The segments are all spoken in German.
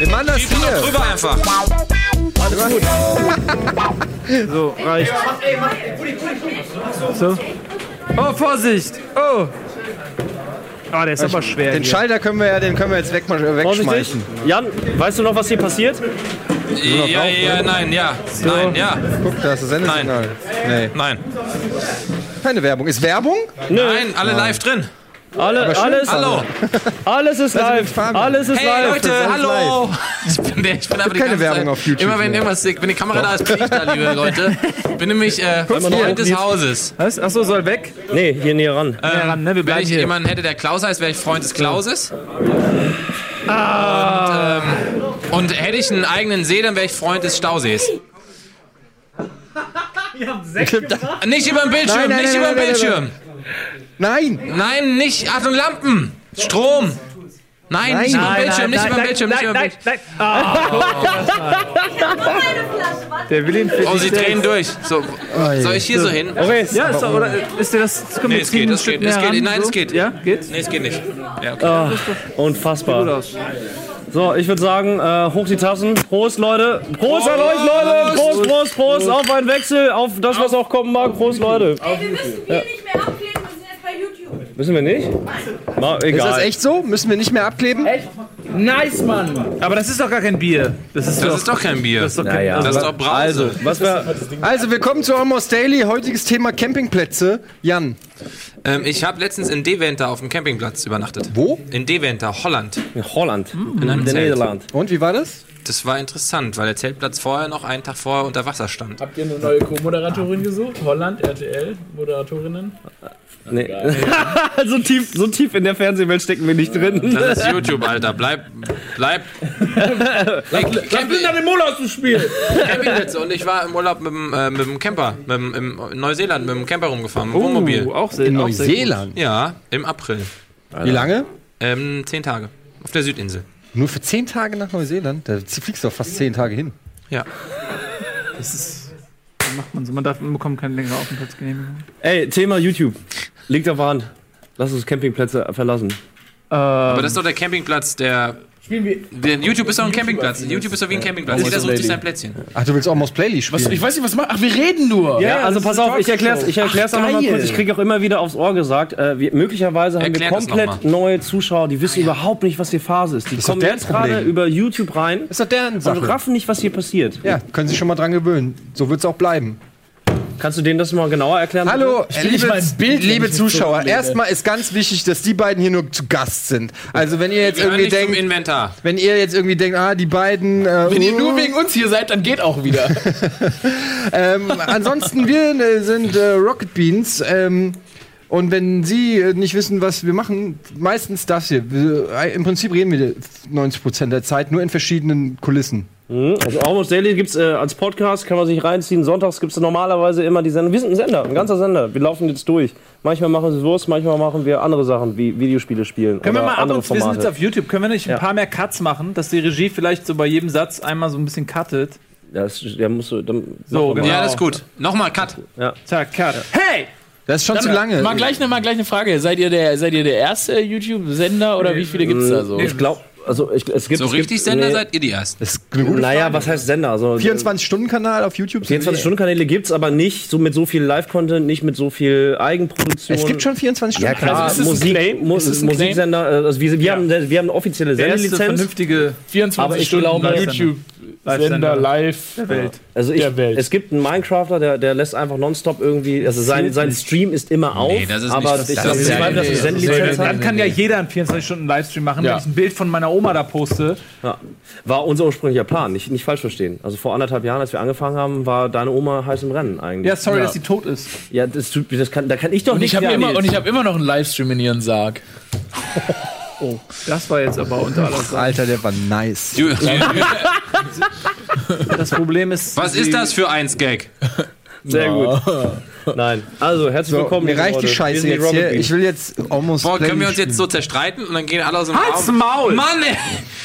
Wir machen das doch hier. drüber einfach. So, reicht. So. Oh, Vorsicht! Oh! Oh, der ist aber schwer. Den hier. Schalter können wir ja, den können wir jetzt wegschmeißen. Jan, weißt du noch, was hier passiert? Ja, ja, nein, ja. Nein, ja. Guck, da ist das Sendesignal. Nee, Nein. keine Werbung. Ist Werbung? Nein, alle live drin. Alle, schön. alles, Hallo. alles ist Also live. Alles ist Hey live. Leute, ist hallo. Ich bin, der, ich bin aber die keine ganze Werbung Zeit, auf YouTube Immer wenn irgendwas, wenn die Kamera da ist, bin ich da, liebe Leute. Bin nämlich äh, Freund des Hauses. Was? Achso, soll weg? Nee, hier näher ran. Ja, ran, ne? Wir Wenn bleiben ich hier. jemanden hätte, der Klaus heißt, wäre ich Freund des Klauses. Und, ähm, und hätte ich einen eigenen See, dann wäre ich Freund des Stausees. Nicht über den Bildschirm, Nein, nein, nicht nein, über nein, den nein, Bildschirm. Nein! Nein, nicht. Achtung, Lampen. Strom. Nein, nicht über den Bildschirm, nicht über den Bildschirm, nicht über den Bildschirm. Der will ihn für Oh, sie drehen durch. So, soll ich hier so hin? Okay, Ja, ist oder ist dir das. Nee, es geht, es geht, es geht. Nein, es geht. Ja, geht's? Nee, es geht nicht. Ja, okay. unfassbar. Gut aus. So, ich würde sagen, äh, hoch die Tassen. Prost, Leute. Prost, an euch, Leute. Prost, Prost, Prost. Auf einen Wechsel, auf das, was auch kommen mag. Prost, Leute. Ey, wir müssen Bier nicht mehr abkleben, wir sind jetzt bei YouTube. Wissen wir nicht? Na, Ist egal. das echt so? Müssen wir nicht mehr abkleben? Nice, Mann! Aber das ist doch gar kein Bier. Das ist Das doch. ist doch kein Bier. das ist doch kein Naja. Das ist doch Brause. Also, was wir. Also, willkommen zu Almost Daily. Heutiges Thema Campingplätze. Jan, Ähm, ich habe letztens in Deventer auf dem Campingplatz übernachtet. wo? In Deventer, Holland. In Holland. in einem den Zelt. Niederland. Und wie war das? Das war interessant, weil der Zeltplatz vorher noch einen Tag vorher unter Wasser stand. Habt ihr eine neue Co-Moderatorin gesucht? Holland, RTL, Moderatorinnen? Nee. so, tief, so tief in der Fernsehwelt stecken wir nicht drin. Das ist YouTube, Alter. Bleib, bleib. Camp Linda den Mol aus dem Spiel! Campingplätze. Und ich war im Urlaub mit dem, äh, mit dem Camper, mit dem, im in Neuseeland mit dem Camper rumgefahren, mit dem Wohnmobil. Uh, auch sehr, In auch sehr gut. Neuseeland. Ja, im April. Wie lange? Ähm, zehn Tage. Auf der Südinsel. Nur für zehn Tage nach Neuseeland? Da fliegst du doch fast zehn Tage hin. Ja. Macht man so. Man, darf, man bekommt keine längere Aufenthaltsgenehmigung. Ey, Thema YouTube. Liegt auf der Hand. Lass uns Campingplätze verlassen. Aber das ist doch der Campingplatz, der. Spielen wir. der YouTube ist doch ein Campingplatz. YouTube ist doch wie ein Campingplatz. Jeder sucht sich sein Plätzchen. Ach, du willst Almost Daily spielen? Was, ich weiß nicht, was machen. Ach, wir reden nur! Ja, also pass auf, ich erklär's, ich erklär's auch noch mal geil. kurz. Ich kriege auch immer wieder aufs Ohr gesagt, äh, wir, möglicherweise haben Erklär wir das komplett neue Zuschauer, die wissen überhaupt nicht, was hier Phase ist. Die doch kommen jetzt gerade über YouTube rein ist doch deren und Sache. raffen nicht, was hier passiert. Ja, können sich schon mal dran gewöhnen. So wird es auch bleiben. Kannst du denen das mal genauer erklären? Hallo, liebe, Bild, liebe Zuschauer. Erstmal ist ganz wichtig, dass die beiden hier nur zu Gast sind. Also wenn ihr jetzt irgendwie denkt, Inventar. wenn ihr jetzt irgendwie denkt, ah, die beiden. Äh, Wenn ihr uh, nur wegen uns hier seid, dann geht auch wieder. ähm, ansonsten wir äh, sind äh, Rocket Beans. Ähm, und wenn Sie äh, nicht wissen, was wir machen, meistens das hier. Äh, Im Prinzip reden wir 90% der Zeit nur in verschiedenen Kulissen. Also Almost Daily gibt's äh, als Podcast, kann man sich reinziehen. Sonntags gibt's normalerweise immer die Sendung. Wir sind ein Sender, ein ganzer Sender. Wir laufen jetzt durch. Manchmal machen wir Wurst, manchmal machen wir andere Sachen, wie Videospiele spielen. Können wir mal ab andere und wir sind jetzt auf YouTube. Können wir nicht ein Ja. paar mehr Cuts machen, dass die Regie vielleicht so bei jedem Satz einmal so ein bisschen cuttet? Das, der muss so, dann, So, genau. Ja, das ist gut. Nochmal Cut. Zack, Cut. Hey! Das ist schon zu Dann, lange. Mal gleich, eine, mal gleich eine Frage. Seid ihr der, seid ihr der erste YouTube-Sender oder wie viele gibt's da so? Ich glaube, also ich, es gibt So es richtig gibt, Sender nee, seid ihr die Ersten. Das ist eine gute Naja, Frage. was heißt Sender? Also 24-Stunden-Kanal auf YouTube? 24-Stunden-Kanäle gibt's, aber nicht so mit so viel Live-Content, nicht mit so viel Eigenproduktion. Es gibt schon 24 ja Stunden. klar, Also es Musik? Mu es Musiksender, äh, also wir, wir, haben, wir haben eine offizielle Sendelizenz. vernünftige 24 Aber ich Stunden glaube- YouTube-Sender live. der Welt. Also ich, der Welt. es gibt einen Minecrafter, der, der lässt einfach nonstop irgendwie, also sein, sein Stream ist immer auf, Nee, das ist aber nicht- ich das ist ich ja- nee, Sendelizenz Dann hat. kann ja jeder einen 24-Stunden-Livestream machen, Ja. wenn ich ein Bild von meiner Oma da poste. Ja. War unser ursprünglicher Plan, nicht, nicht falsch verstehen. Also vor anderthalb Jahren, als wir angefangen haben, war deine Oma heiß im Rennen eigentlich. Ja, sorry, Ja. dass sie tot ist. Ja, das, tut- das kann, da kann ich doch Und nicht ich habe immer, und ich hab immer noch einen Livestream in ihren Sarg. Das war jetzt aber unter aller Sache. Alter, der war nice. Das Problem ist. was ist das für eins Gag? Sehr gut. Nein. Also, herzlich So, willkommen. mir reicht die. Scheiße jetzt hier. Ich will jetzt almost. Boah, können wir uns jetzt so zerstreiten und dann gehen alle aus dem Halt's Raum? Maul! Mann, ey.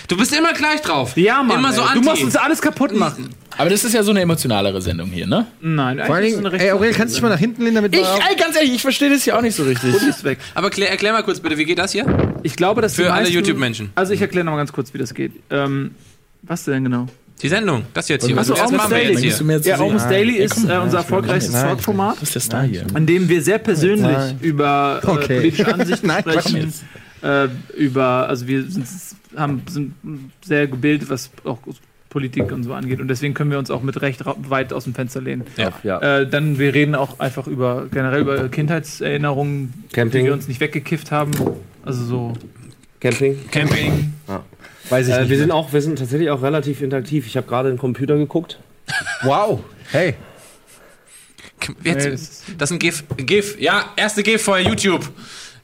Du bist immer gleich drauf. Ja, Mann. Immer so anti. Du musst uns alles kaputt machen. Aber das ist ja so eine emotionalere Sendung hier, ne? Nein, Vor allen Dingen, ey, Aurel, kannst du dich mal nach hinten lehnen, damit Ich, ey, ganz ehrlich, ich verstehe das ja auch nicht so richtig. ist weg. Aber klär, erklär mal kurz bitte, wie geht das hier? Ich glaube, dass Für die alle meisten- YouTube-Menschen. Also ich erkläre noch mal ganz kurz, wie das geht. Ähm, Was denn genau? Die Sendung, das jetzt hier. Achso, was wir Almost Daily. jetzt hier. jetzt Ja? Almost Daily ist äh, unser nein. Talkformat, Was ist das da hier? an dem wir sehr persönlich Nein. über äh, Okay. politische Ansichten Nein, sprechen. Äh, über, also wir sind, haben, sind sehr gebildet, was auch Politik und so angeht. Und deswegen können wir uns auch mit Recht weit aus dem Fenster lehnen. Ja. Ja. Äh, dann, wir reden auch einfach über generell über Kindheitserinnerungen, Camping. die wir uns nicht weggekifft haben. Also so Camping. Camping. Weiß ich Äh, nicht. wir sind auch, wir sind tatsächlich auch relativ interaktiv. Ich habe gerade den Computer geguckt. wow. Hey. Jetzt, das ist ein GIF. GIF. Ja, erste GIF vor YouTube.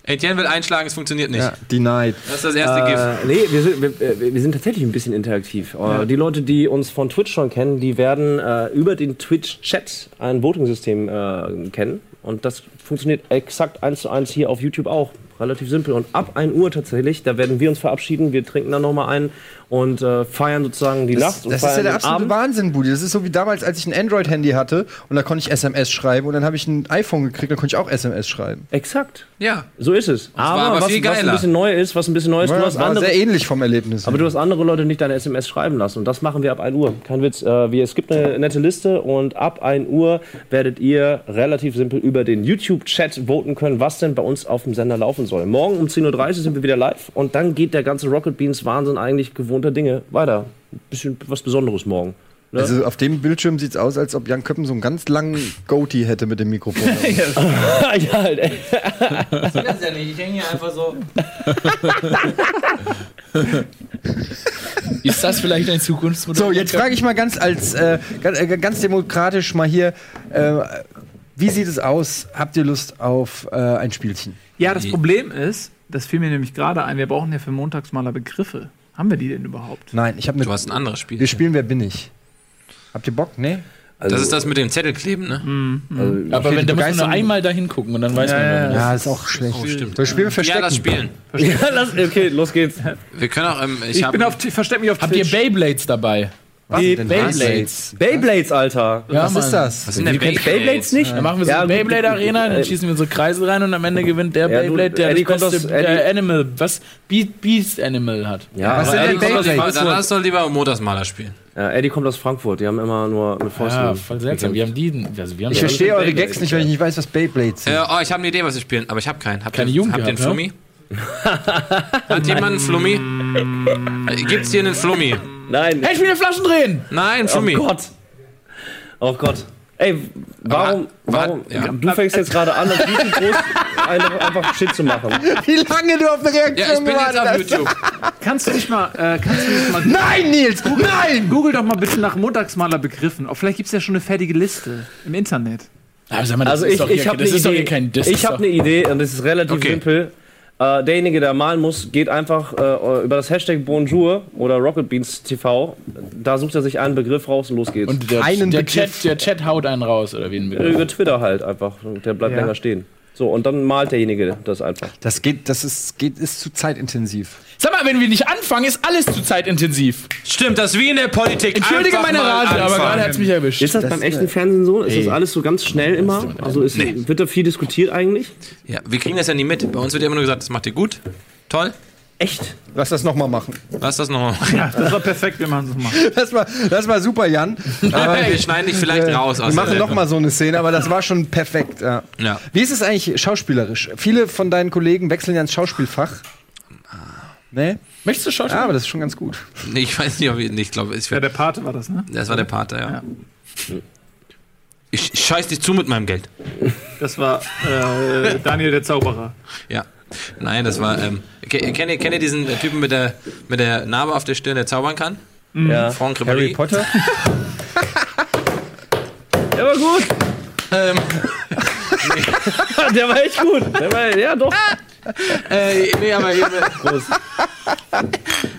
Etienne will einschlagen, es funktioniert nicht. Ja, denied. Das ist das erste GIF. Äh, nee, wir sind, wir, äh, wir sind tatsächlich ein bisschen interaktiv. Äh, Die Leute, die uns von Twitch schon kennen, die werden äh, über den Twitch-Chat ein Voting-System äh, kennen. Und das funktioniert exakt eins zu eins hier auf YouTube auch. Relativ simpel. Und ab 1 Uhr tatsächlich, da werden wir uns verabschieden. Wir trinken dann nochmal ein und äh, feiern sozusagen die Das, Nacht und das ist ja der absolute Abend. Wahnsinn, Budi. Das ist so wie damals, als ich ein Android-Handy hatte und da konnte ich SMS schreiben und dann habe ich ein iPhone gekriegt, da konnte ich auch SMS schreiben. Exakt. Ja. So ist es. Aber, aber was, was ein bisschen neu ist, was ein bisschen neu ist, du Ja, hast war andere sehr ähnlich vom Erlebnis. Aber du hast andere Leute nicht deine SMS schreiben lassen. Und das machen wir ab 1 Uhr. Kein Witz. Äh, wir, es gibt eine nette Liste und ab 1 Uhr werdet ihr relativ simpel über den YouTube-Chat voten können, was denn bei uns auf dem Sender laufen soll. Morgen um 10.30 Uhr sind wir wieder live und dann geht der ganze Rocket Beans Wahnsinn eigentlich gewohnter Dinge weiter. Bisschen was Besonderes morgen. Ne? also auf dem Bildschirm sieht es aus, als ob Jan Köppen so einen ganz langen Goatee hätte mit dem Mikrofon. ja, halt, ey. Das ja nicht. Ich hänge hier einfach so. Ist das vielleicht ein Zukunftsmodell? so, jetzt frage ich mal ganz als äh, ganz, äh, ganz demokratisch mal hier, äh, wie sieht es aus? Habt ihr Lust auf äh, ein Spielchen? Ja, das Problem ist, das fiel mir nämlich gerade ein, wir brauchen ja für Montagsmaler Begriffe. Haben wir die denn überhaupt? Nein, ich habe eine. Du hast ein anderes Spiel. Wir spielen Wer bin ich? Habt ihr Bock? Nee? Das ist das mit dem Zettelkleben, ne? Aber Okay, wenn, da muss man nur einmal da hingucken und dann weiß man, ja, wer man Ja, ist auch schlecht. Oh, stimmt. So, spielen wir Ja, Verstecken. das Spielen. Ja, lass, okay, los geht's. Wir können auch, ähm, ich, Ich, hab, bin auf, ich versteck mich auf Habt ihr Twitch. Beyblades dabei? Die Beyblades. Beyblades, Alter. Ja, Was ist das? was sind denn Du kennst Beyblades nicht? Dann machen wir so Ja, eine gut, Beyblade-Arena, dann äh, schießen wir so Kreise rein und am Ende gewinnt der Ja, Beyblade, der Eddie, das kommt beste äh, Animal, was? Beast, Animal hat. Ja, Was sind denn Beyblades? Dann lass doch lieber Montagsmaler spielen. ja, Eddie kommt aus Frankfurt. Die haben immer nur mit Fäusten. Ja, voll seltsam. Wir haben die, also wir haben Ich ja verstehe eure Beyblades. Gags nicht, weil ich nicht weiß, was Beyblades sind. Äh, oh, ich habe eine Idee, was wir spielen, aber ich habe keinen. Habt Keine Jugend habt ihr einen gehabt, Flummi? Hat jemand einen Flummi? Gibt's hier einen Flummi? Nein. Hey, ich will eine Flaschen drehen! Nein, Oh Flummi. Gott. Oh Gott. Ey, warum, Aber- warum, ja. du fängst jetzt gerade an, auf YouTube groß einfach, einfach Shit zu machen. Wie lange du auf eine Reaktion Ja, ich bin jetzt auf hast. YouTube. Kannst du nicht mal, äh, kannst du nicht mal Nein, Nils! Nein! Google doch mal bitte nach Montagsmaler Begriffen. Auch vielleicht gibt es ja schon eine fertige Liste im Internet. Aber sag mal, das Also ist ich, doch ich habe das eine ist doch Idee. hier kein das ich habe eine Idee und das ist relativ Okay. simpel. Äh, derjenige, der malen muss, geht einfach äh, über das Hashtag Bonjour oder Rocket Beans TV. Da sucht er sich einen Begriff raus und los geht's. Und der, Einen der, Begriff. Chat, der Chat haut einen raus, oder wie ein Äh, Begriff. über Twitter halt einfach. Der bleibt Ja. länger stehen. So, und dann malt derjenige das einfach. Das geht, das ist, geht, ist zu zeitintensiv. Sag mal, wenn wir nicht anfangen, ist alles zu zeitintensiv. Stimmt, das ist wie in der Politik. Entschuldige Einfach meine Rage, aber gerade hat's mich erwischt. Ist das, beim echten Fernsehen so? Ist das alles so ganz schnell immer? Also ist, wird da viel diskutiert eigentlich? Ja, wir kriegen das ja nie mit. Bei uns wird immer nur gesagt, das macht ihr gut. Toll. Echt? Lass das nochmal machen. Lass das nochmal. Ja, das war perfekt, wir machen es mal. Das war, das war super, Jan. Aber wir schneiden dich vielleicht raus. wir machen nochmal so eine Szene, aber das war schon perfekt. Ja. Ja. Wie ist es eigentlich schauspielerisch? Viele von deinen Kollegen wechseln ja ins Schauspielfach. Nee? Möchtest du Schauspiel? Ja, aber das ist schon ganz gut. Nee, ich weiß nicht, ob ich, ich glaube, Ja, der Pate war das, ne? das war der Pater, ja. Ich scheiß dich zu mit meinem Geld. Das war äh, Daniel der Zauberer. Ja. Nein, das war. Ähm, ke- kennt, ihr, kennt ihr diesen Typen mit der, mit der Narbe auf der Stirn, der zaubern kann? Ja. Franck Harry. Potter? Der war gut. Ähm, Der war echt gut. Der war, ja, doch. äh, nee, aber hier,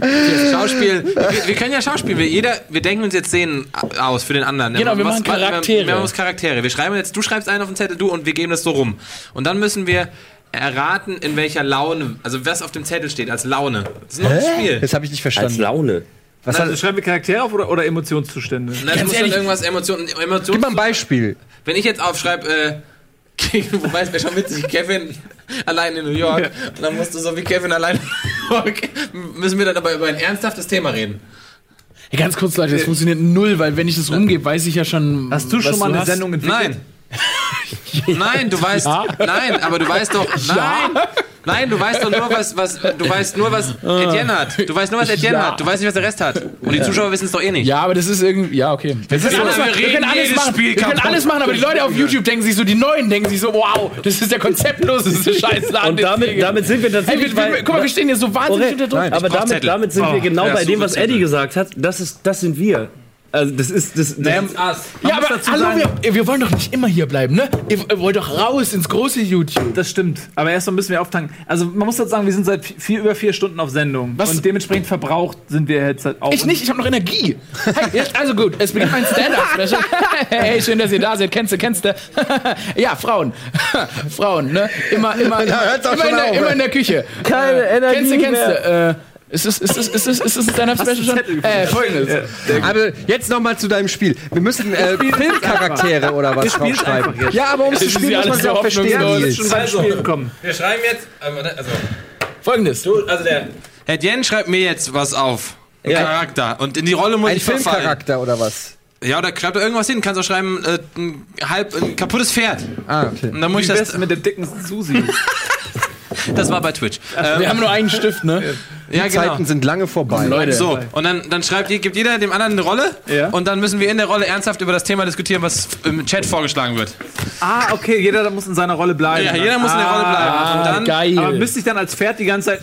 Hier, Schauspiel. Wir, wir können ja Schauspiel. Wir, jeder, wir denken uns jetzt Szenen aus für den anderen. Genau, wir machen Charaktere. Wir, wir machen uns Charaktere. Wir schreiben jetzt, du schreibst einen auf den Zettel, du und wir geben das so rum. Und dann müssen wir erraten, in welcher Laune, also was auf dem Zettel steht als Laune. Das ist noch ein Spiel. Das habe ich nicht Als verstanden. Laune. Was Also hat, schreiben wir Charaktere auf oder, oder Emotionszustände? Nein, das muss dann ehrlich- irgendwas Emotionen. Emotions gib mal ein Beispiel. Wenn ich jetzt aufschreibe, äh, wobei es wäre schon witzig, Kevin allein in New York, und dann musst du so wie Kevin allein in New York, müssen wir dann aber über ein ernsthaftes Thema reden. Hey, ganz kurz, Leute, das funktioniert null, weil wenn ich das rumgebe, weiß ich ja schon. Hast du was schon mal eine hast. Sendung entwickelt? Nein. Nein, du weißt, nein, aber du weißt doch, nein, nein, du weißt doch nur, was, was, du weißt nur, was Etienne hat. Du weißt nur, was Etienne Ja. hat. Du weißt nicht, was der Rest hat. Und die Zuschauer wissen es doch eh nicht. Ja, aber das ist irgendwie. Ja, okay. Wir können so, alles, wir machen, wir reden können alles machen. Spiel Wir können alles machen, aber die Leute auf YouTube denken sich so, die Neuen denken sich so, wow, das ist der konzeptloseste Scheißladen. Und damit, damit sind wir Hey, tatsächlich wir, wir, guck mal, wir stehen hier so wahnsinnig unter Druck. aber damit, damit sind wir Oh, genau ja, bei dem, was Eddie gesagt hat. Das, ist, das sind wir. Also das ist das. das Naja, ja, aber hallo, wir, wir wollen doch nicht immer hier bleiben, ne? Ihr, ihr wollt doch raus ins große YouTube. Das stimmt. Aber erstmal müssen wir auftanken. Also man muss dazu sagen, wir sind seit vier, über vier Stunden auf Sendung. Was? Und dementsprechend verbraucht sind wir jetzt halt auch. Ich nicht, ich habe noch Energie. Hey, jetzt, also gut, es beginnt mein Stand-Up-Special. Hey, schön, dass ihr da seid. Kennst du, kennst du? Ja, Frauen. Frauen, ne? Immer, immer, immer, immer, in, der, auf, immer in der Küche. Keine äh, Energie Kennst du, kennst mehr. du? Äh, ist es, ist es, ist es, ist es ein Stand-Up-Special schon? Zettel Äh, folgendes. Aber jetzt noch mal zu deinem Spiel. Wir müssen äh, Filmcharaktere oder was draufschreiben. Ja, aber um zu spielen ja muss man sie auch verstehen. schon kommen. Wir schreiben jetzt, also, Folgendes. also der Etienne schreibt mir jetzt was auf. Ein Charakter. Und in die Rolle muss Ein ich verfallen. Filmcharakter oder was? Ja, oder schreibt da irgendwas hin. Kannst auch schreiben, äh, ein halb, ein kaputtes Pferd. Ah, okay. Und dann muss Wie ich das, mit der dicken Susi? das war bei Twitch. Ähm, Wir haben nur einen Stift, ne? Ja, genau. Zeiten sind lange vorbei. Leute. So, und dann, dann schreibt, ihr- gibt jeder dem anderen eine Rolle Ja. und dann müssen wir in der Rolle ernsthaft über das Thema diskutieren, was im Chat vorgeschlagen wird. ah, okay, jeder muss in seiner Rolle bleiben. Ja, jeder muss in der Rolle bleiben. Ah, und dann, geil. Aber müsste ich dann als Pferd die ganze Zeit.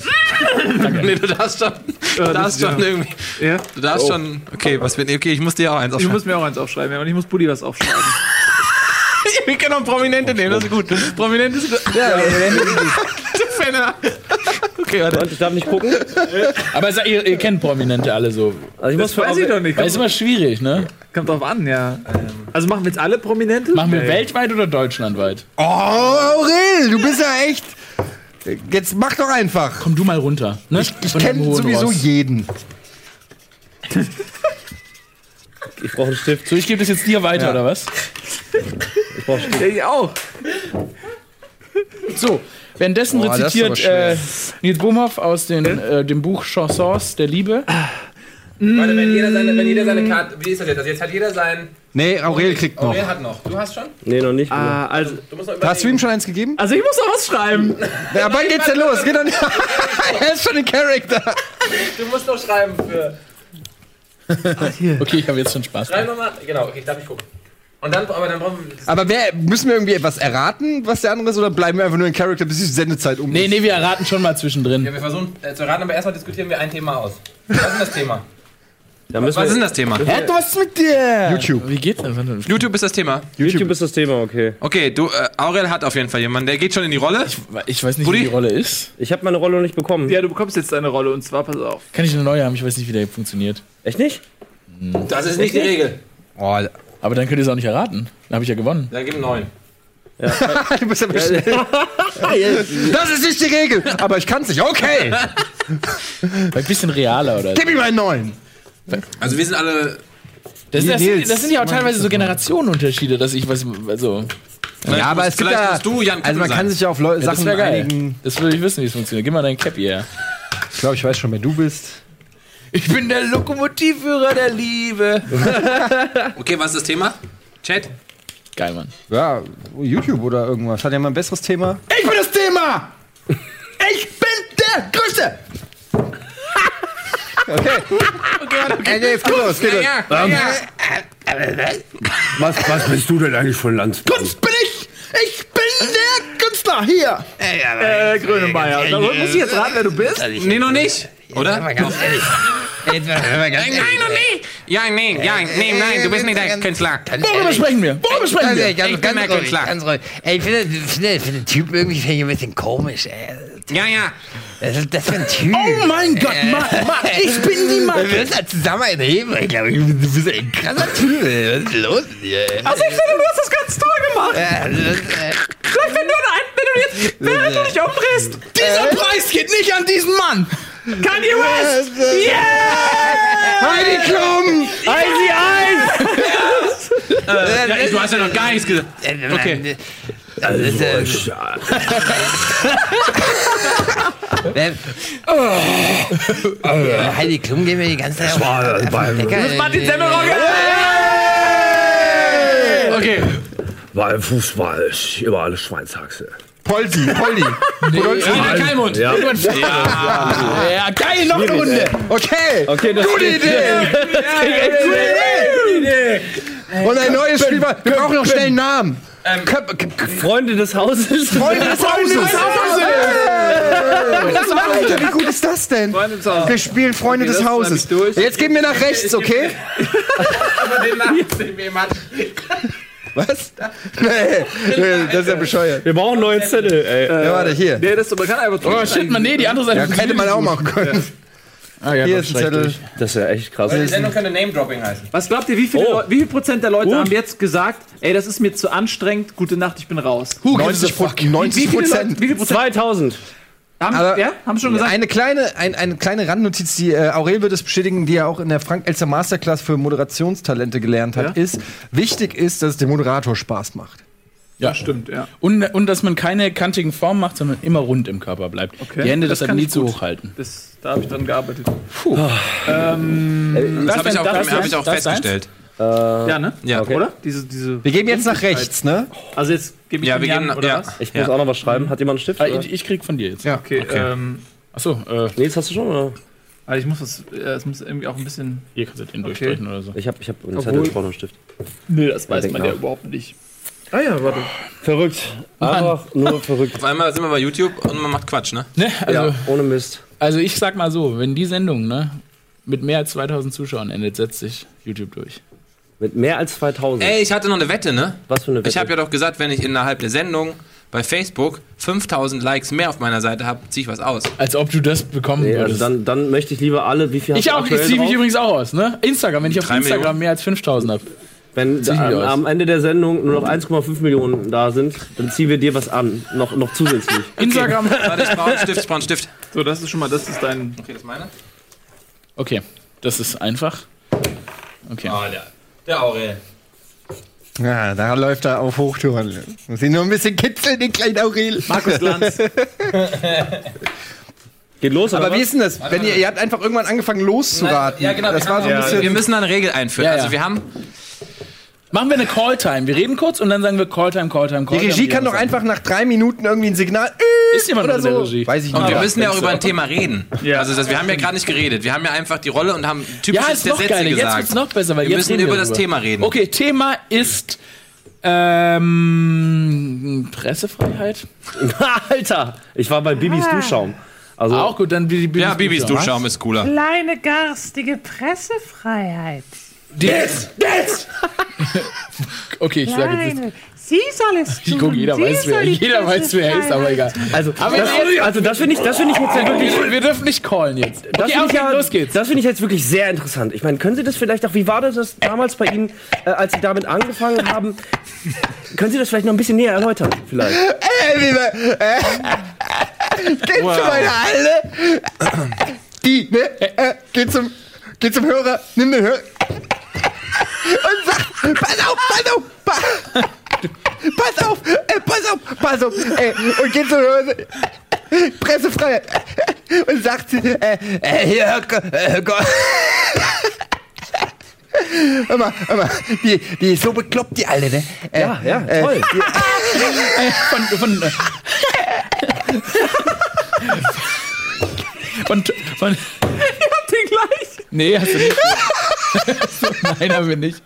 nee, du darfst schon, du das darfst ist schon ja- irgendwie, Ja? du darfst schon, okay, was wird, okay, ich muss dir auch eins Ich aufschreiben. muss mir auch eins aufschreiben, ja, und ich muss Buddy was aufschreiben. wir können auch Prominente nehmen, das ist gut. Prominente ist gut. Ja, du Fenner. Okay, warte. Und ich darf nicht gucken. Aber sa- ihr, ihr kennt Prominente alle so. Also ich muss für Weiß ich doch nicht. Weil es ist immer schwierig, ne? kommt drauf an, ja. Also machen wir jetzt alle Prominente? Machen wir weltweit oder deutschlandweit? Oh, Aurel, du bist ja echt. Jetzt mach doch einfach. Komm du mal runter. Ne? Ich deinem kenne sowieso Ross. jeden. Ich brauche einen Stift. So, ich gebe das jetzt dir weiter, oder was? Ich brauche einen Stift. Ja, ich auch. So, währenddessen Boah, rezitiert äh, Nils Bohmhoff aus den, äh, dem Buch Chansons der Liebe. Warte, wenn jeder seine, wenn jeder seine Karte, wie ist das jetzt? Also jetzt hat jeder sein, Nee, Aurel kriegt noch. Wer hat noch? Du hast schon? Nee, noch nicht. Ah, also, Du musst noch Hast du ihm schon eins gegeben? also ich muss noch was schreiben. Ja, wann geht's denn los? Geht doch nicht. er ist schon ein Charakter. Du musst noch schreiben für. Okay, ich habe jetzt schon Spaß. Schreib nochmal. Genau, okay, darf ich gucken. Und dann, aber dann brauchen wir. Aber wer, müssen wir irgendwie etwas erraten, was der andere ist, oder bleiben wir einfach nur in Charakter, bis die Sendezeit um Nee, ist? nee, wir erraten schon mal zwischendrin. Ja, wir versuchen äh, zu raten, aber erstmal diskutieren wir ein Thema aus. Was ist denn das Thema? Da Was ist denn das Thema? Hä, du was mit dir? YouTube. Wie geht's denn? YouTube ist das Thema. YouTube ist das Thema, okay. Okay, du, äh, Aurel hat auf jeden Fall jemanden, der geht schon in die Rolle. Ich weiß nicht, Rudi? wie die Rolle ist. Ich habe meine Rolle noch nicht bekommen. Ja, du bekommst jetzt deine Rolle und zwar, pass auf. Kann ich eine neue haben? Ich weiß nicht, wie der funktioniert. Echt nicht? Das ist nicht die Regel. Oh, Aber dann könnt ihr es auch nicht erraten. Dann habe ich ja gewonnen. Dann gib einen neuen. du bist aber schnell. Das ist nicht die Regel. Aber ich kann's nicht. Okay. Ein bisschen realer oder. Gib ihm einen neuen. Also wir sind alle. Das, das, das sind ja auch teilweise so Generationenunterschiede, dass ich was. Also, Ja, aber es gibt vielleicht ja. du Jan also man Kuppel kann sein. sich ja auf Leu das Sachen geil. einigen. Das will ich wissen, wie es funktioniert. Gib mal dein Cap hier. Ich glaube, ich weiß schon, wer du bist. Ich bin der Lokomotivführer der Liebe. Okay, was ist das Thema? Chat? Geil, Mann. Ja, YouTube oder irgendwas. Hat ja mal ein besseres Thema? Ich bin das Thema! Ich bin der Größte! Okay, jetzt geht los. Geht los. Was, was bist du denn eigentlich von Landsberg? Kunst bin ich! Ich bin der Künstler hier! Äh, Grönemeyer. Da muss ich jetzt raten, wer du bist? Nee, noch nicht. Oder? Ganz ehrlich. Jetzt mal, mal ganz Nein, noch nicht. Ja, nee, ja, nee, nein, du bist nicht der Künstler. Worüber sprechen wir? Worüber sprechen wir? Ich bin der Künstler. Ganz ruhig. Ey, ich finde, finde, finde den Typ irgendwie finde ich ein bisschen komisch, ey. Ja, ja. Das ist das für ein Typ. Oh mein Gott, Mann, Mann, ich bin die Wir Mann! müssen da zusammen erheben. Ich glaube, du bist ein krasser Typ. ey. Was ist los mit dir? ey? Also ich finde, du hast das ganz toll gemacht. Ja, das äh, Vielleicht wenn du, ein, wenn du jetzt, während du dich umdrehst, Dieser Preis geht nicht an diesen Mann! Kanye West! Heidi Klum! Easy Eis! ja! Du hast ja noch gar nichts gesagt. äh, Okay. Also, das ist, äh, oh. Heidi Klum gehen wir die ganze Zeit war auf- auf beim- den Decker. Martin Semmelrogge! Okay. Weil Fußball ist immer alles Schweinshaxe. Poldi, Poldi. Rainer Kalmund. Ja. Ja. ja, geil, noch eine Runde. Okay. Okay, das Gute Idee. Und ein neues Spiel. Wir brauchen noch schnell einen Namen. K- Freunde des Hauses. Freunde des Hauses. Alter, wie gut ist das denn? Wir spielen Freunde des Hauses. Jetzt gehen wir nach rechts, okay? Was? Nee, nee, das ist ja bescheuert. Wir brauchen neue Zettel, ey. Ja, warte, hier. Nee, das man kann einfach Oh shit, man, nee, die andere Seite. Ja, hätte man auch machen können. Ah, ja, Hier ist ein Zettel. Das ist ja echt krass. Die Sendung könnte Name-Dropping heißen. Was glaubt ihr, wie, viele Oh. Wie viel Prozent der Leute Gut. haben jetzt gesagt, ey, das ist mir zu anstrengend, gute Nacht, ich bin raus? 90 90 Wie viele, Leute, Prozent. wie viel Prozent 2000. haben, Aber- ja, haben schon gesagt? Eine kleine, ein, eine kleine Randnotiz, die äh, Aurel wird es bestätigen, die er auch in der Frank-Elster Masterclass für Moderationstalente gelernt hat, Ja? ist, wichtig ist, dass es dem Moderator Spaß macht. Ja, Stimmt, ja. Und, und dass man keine kantigen Formen macht, sondern immer rund im Körper bleibt. Okay. Die Hände Das deshalb kann nie ich zu gut. hoch halten. Das, da habe ich dran gearbeitet. Das habe ich auch, das- hab ich auch das- festgestellt. Ja, ne? Ja. Oder? Diese, diese. Wir gehen jetzt nach rechts, ne? Also jetzt gebe ich Ja, wir Jan, geben- oder ja. was? Ich Ja. muss auch noch was schreiben. Hat jemand einen Stift? Ah, ich, ich krieg von dir jetzt. Ja. Okay, ähm, Achso, äh, Nils, hast du schon? Oder? also ich muss das, äh, es muss irgendwie auch ein bisschen. kannst du den durchstreichen oder so. Ich habe ich hab einen Zettel, ich brauche noch einen Stift. Nee, das weiß man ja nach. überhaupt nicht. Ah ja, warte. Verrückt. Einfach nur verrückt. Auf einmal sind wir bei YouTube und man macht Quatsch, ne? Ne, also, Ja, ohne Mist. also ich sag mal so, wenn die Sendung ne, mit mehr als 2000 Zuschauern endet, setzt sich YouTube durch. Mit mehr als 2000. Ey, ich hatte noch eine Wette, ne? Was für eine Wette? Ich habe ja doch gesagt, wenn ich innerhalb der Sendung bei Facebook 5000 Likes mehr auf meiner Seite habe, ziehe ich was aus. Als ob du das bekommen nee, also würdest. dann, dann möchte ich lieber alle, wie viel hast ich du auch, ich ziehe mich drauf? übrigens auch aus, ne? Instagram, wenn ich auf Drei Instagram Millionen? mehr als 5000 habe. Wenn am, Ende der Sendung nur noch 1,5 Millionen da sind, dann ziehen wir dir was an. Noch, noch zusätzlich. Instagram. Warte, ich brauche einen Stift, ich brauche einen Stift. So, das ist schon mal, das ist dein. Okay, das ist meine. Okay, das ist einfach. Okay. Oh, der, der Aurel. Ja, da läuft er auf Hochtouren. Muss ihn nur ein bisschen kitzeln, den kleinen Aurel. Markus Lanz. Geht los, Aber oder wie was? ist denn das? Wenn ihr, ihr habt einfach irgendwann angefangen loszuraten. Ja, genau. Das wir, war so ein bisschen. wir müssen da eine Regel einführen. Ja, Also ja. wir haben Machen wir eine Calltime. Wir reden kurz und dann sagen wir Calltime, Calltime, die Calltime. Regie kann doch einfach nach drei Minuten irgendwie ein Signal. äh, Ist jemand oder in der so. Regie? Weiß ich Und nicht. wir müssen ja auch über ein Thema reden. Ja. Also das, wir haben ja gerade nicht geredet. Wir haben ja einfach die Rolle und haben Ja, typisches ist noch der Sätze geiler. Jetzt gesagt. wird's noch besser, weil wir jetzt müssen reden über wir das. Thema reden. Okay, Thema ist ähm, Pressefreiheit. Alter, ich war bei Bibis Duschschaum. Also, Auch gut, dann wie die Ja, Bibis Duschschaum ist cooler. Kleine garstige Pressefreiheit. Jetzt! Jetzt! okay, ich sage jetzt. Sie soll es tun. Ich guck, jeder Sie weiß, wer, jeder weiß, wer er ist, aber egal. also, Aber das, jetzt- also das finde ich, das finde ich jetzt ja wirklich. Wir, wir dürfen nicht callen jetzt. Das Okay, finde ich, okay, ja, los geht's. das finde ich jetzt wirklich sehr interessant. Ich meine, können Sie das vielleicht auch, wie war das das damals bei Ihnen, äh, als Sie damit angefangen haben? können Sie das vielleicht noch ein bisschen näher erläutern, vielleicht? Ey, liebe. Äh, geht zu meiner Alte. Die, ne? Äh, geht zum, geht zum Hörer, nimm den Hörer. Und sagt, pass auf, pass auf, pa pass auf, äh, pass auf, pass auf, ey, und geht zum Hörer. Pressefreiheit. Und sagt sie, äh, äh, hier, hör, äh, Gott. Hör mal, hör mal, die, die ist so bekloppt, die Alte, ne? Äh, Ja, ja, toll. Von, von, äh, von, von, Ihr habt den gleich. Nee, hast du nicht. Nein, haben wir nicht.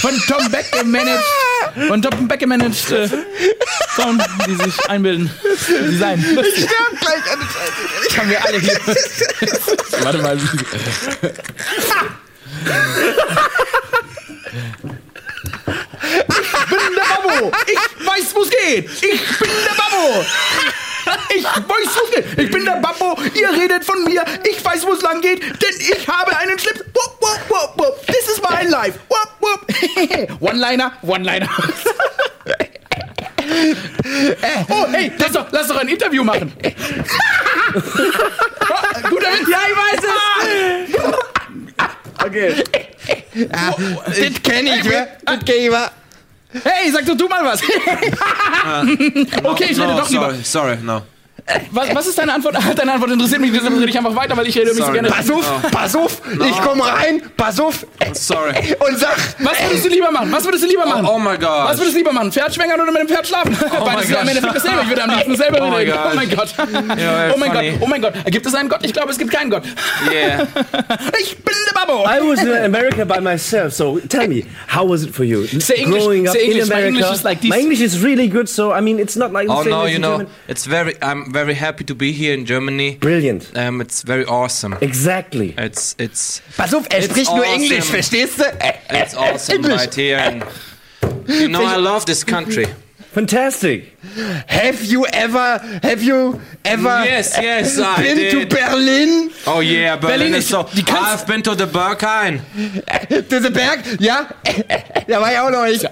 Von Tom Beck gemanagt. Von Tom Beck gemanagt äh, Frauen, die sich einbilden. Sie seien. lustig. Stirbt gleich an Das haben wir alle hier. Warte mal. Ich bin der Babbo. Ich weiß, wo's geht. Ich bin der Babbo. Ich weiß, geht. Ich bin der Babbo. Ihr redet von mir. Ich weiß, wo's lang geht. Denn ich habe einen Schlips. Wupp, wupp, wupp, wupp. This is my life. Wupp, wupp. One-Liner, One-Liner. Oh, hey, lass doch, lass doch ein Interview machen. Guter Witz. Ja, ich weiß es. Das kenn ich, wa? Das kenn ich, wa? Hey, sag doch du mal was. okay, ich rede no, doch lieber. sorry, sorry, no. Was, was ist deine Antwort? Deine Antwort interessiert mich, deshalb rede ich einfach weiter, weil ich rede mich so gerne. Pass auf, pass auf, ich komm rein, pass auf Sorry. und sag, Was würdest du lieber machen? Was würdest du lieber machen? Oh my God. Was würdest du lieber machen? Pferd schwängern oder mit dem Pferd schlafen? Beides ist God. Endeffekt dasselbe. Ich würde am liebsten selber Oh my reden. God. Oh mein Gott. Ja, Oh mein funny. Gott. Oh mein Gott. Gibt es einen Gott? Ich glaube, es gibt keinen Gott. Yeah. Ich bin der Babbo. I was in America by myself, so tell me, how was it for you? Say English, Growing up say English. in My America. English is like this. My English is really good, so I mean, it's not like the Oh same no, as you in know, it's very. I'm very happy to be here in Germany. Brilliant. Um, it's very awesome. Exactly. It's it's pass auf, er spricht nur awesome. Englisch, verstehst du? Äh, it's awesome English. right here. And, you know, I love this country. Fantastic. Have you ever, have you ever Yes, yes, I been did. to Berlin? Oh yeah, Berlin, Berlin is ist- so. die kannst- I've been to the Berghain. Diese Berg? Ja? Da war ich auch noch nicht.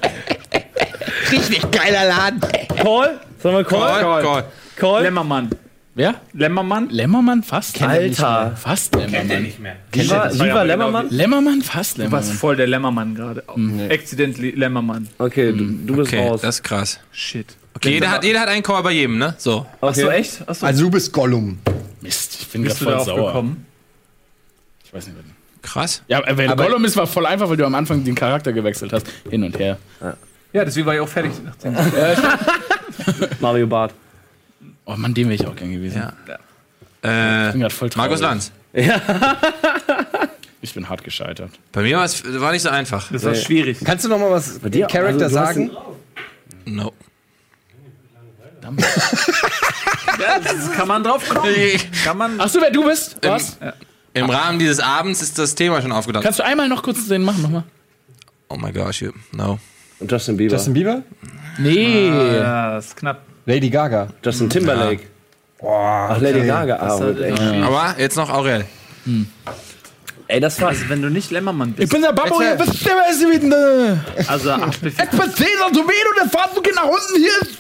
Richtig geiler Laden. Call? Sollen wir call? Call, call. Call? Lämmermann. Wer? Lämmermann? Lämmermann? Fast. Alter. Fast Lämmermann. Viva, Viva Lämmermann? Lämmermann? Fast Du warst Lämmermann. voll der Lämmermann gerade. Accidentally Lämmermann. Okay, du, du bist Okay, raus. das ist krass. Shit. Okay, jeder hat, jeder hat einen Call bei jedem, ne? So. Okay. Achso, echt? Achso, Also du bist Gollum. Mist, ich bin gerade bist du voll darauf sauer. gekommen? Ich weiß nicht. Krass. Ja, weil Gollum ist war voll einfach, weil du am Anfang den Charakter gewechselt hast. Hin und her. Ja, deswegen war ich auch fertig. Mario Bart. Oh Mann, den wäre ich auch gern gewesen. Ja. Ich Äh, bin gerade voll traurig. Markus Lanz. Ich bin hart gescheitert. Bei mir war es war nicht so einfach. Das war schwierig. Kannst du noch mal was dir- den Charakter also sagen? No. Das kann man drauf kommen. Kann man. Achso, wer du bist? Was? Im Rahmen dieses Abends ist das Thema schon aufgedacht. Kannst du einmal noch kurz den machen nochmal? Oh my gosh, you, no. Und Justin Bieber. Justin Bieber? Nee. Ja, das ist knapp. Lady Gaga. Justin Timberlake. Ach, Lady Gaga. Ah, ey. Aber jetzt noch Aurel. ey, das war. Also, wenn du nicht Lämmermann Ich bist. bin der Babbo, Erzähl. hier bist du, wer ist hier wieder? Also, ach, Ich bin Cäsar, du der Fahrt, geht nach unten, hier ist...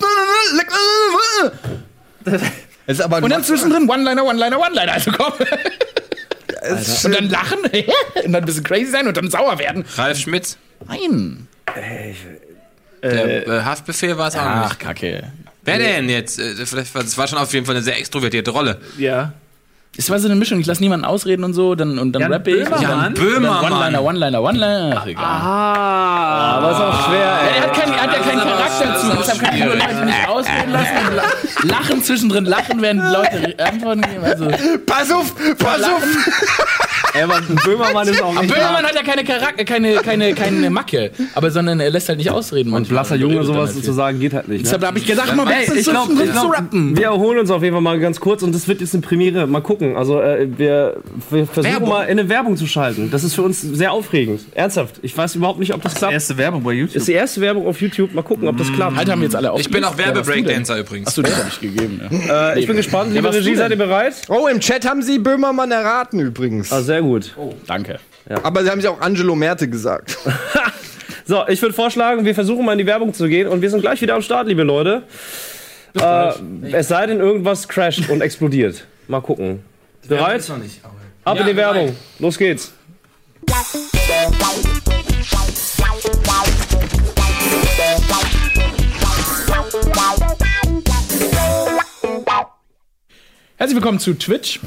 Ist aber Und dann zwischendrin One-Liner, One-Liner, One-Liner, also komm. Und dann lachen und dann ein bisschen crazy sein und dann sauer werden. Ralf Schmitz. Nein. Der äh, Haftbefehl war es auch nicht. Ach, Kacke. Wer denn jetzt? Äh, vielleicht war- Das war schon auf jeden Fall eine sehr extrovertierte Rolle. ja. Es war so eine Mischung, ich lasse niemanden ausreden und so, dann, und dann Jan rappe ich. Böhmermann? Ja, Jan Böhmermann. One-Liner, One-Liner, One-Liner. Ach, egal. Ah. Aber ist auch schwer, Ja, ey. er hat, kein, hat ja keinen Charakter das zu. Deshalb auch kann ich nur. Leute nicht ausreden lassen. Lachen zwischendrin, lachen, während Leute Antworten geben. Also, Pass auf, pass auf! Ey, aber Böhmermann ist auch echt. Böhmermann hat ja keine, Charakter, keine, keine, keine Macke, aber sondern er lässt halt nicht ausreden. Und blasser Junge sowas zu sagen geht halt nicht. Ne? Deshalb habe ich gesagt, mal besser ich glaub, ich glaub, zu rappen. Wir erholen uns auf jeden Fall mal ganz kurz und das wird jetzt eine Premiere. Mal gucken. Also äh, wir, wir versuchen Werbung. mal in eine Werbung zu schalten. Das ist für uns sehr aufregend. Ernsthaft. Ich weiß überhaupt nicht, ob das klappt. Erste Werbung bei Das YouTube. ist die erste Werbung auf YouTube. Mal gucken, ob das klappt. Halt haben jetzt alle auf. Ich bin auch Werbe-Breakdancer übrigens. Achso, das habe ich gegeben. Ja. Äh, ich bin gespannt. Liebe Regie, seid ihr bereit? Oh, im Chat haben sie Böhmermann erraten übrigens. Ah, sehr gut. Danke. Aber sie haben sich auch Angelo Merte gesagt. So, ich würde vorschlagen, wir versuchen mal in die Werbung zu gehen und wir sind gleich wieder am Start, liebe Leute. Äh, es sei denn, irgendwas crasht und explodiert. Mal gucken. Bereit? Ab in die Werbung. Los geht's. Herzlich willkommen zu Twitch.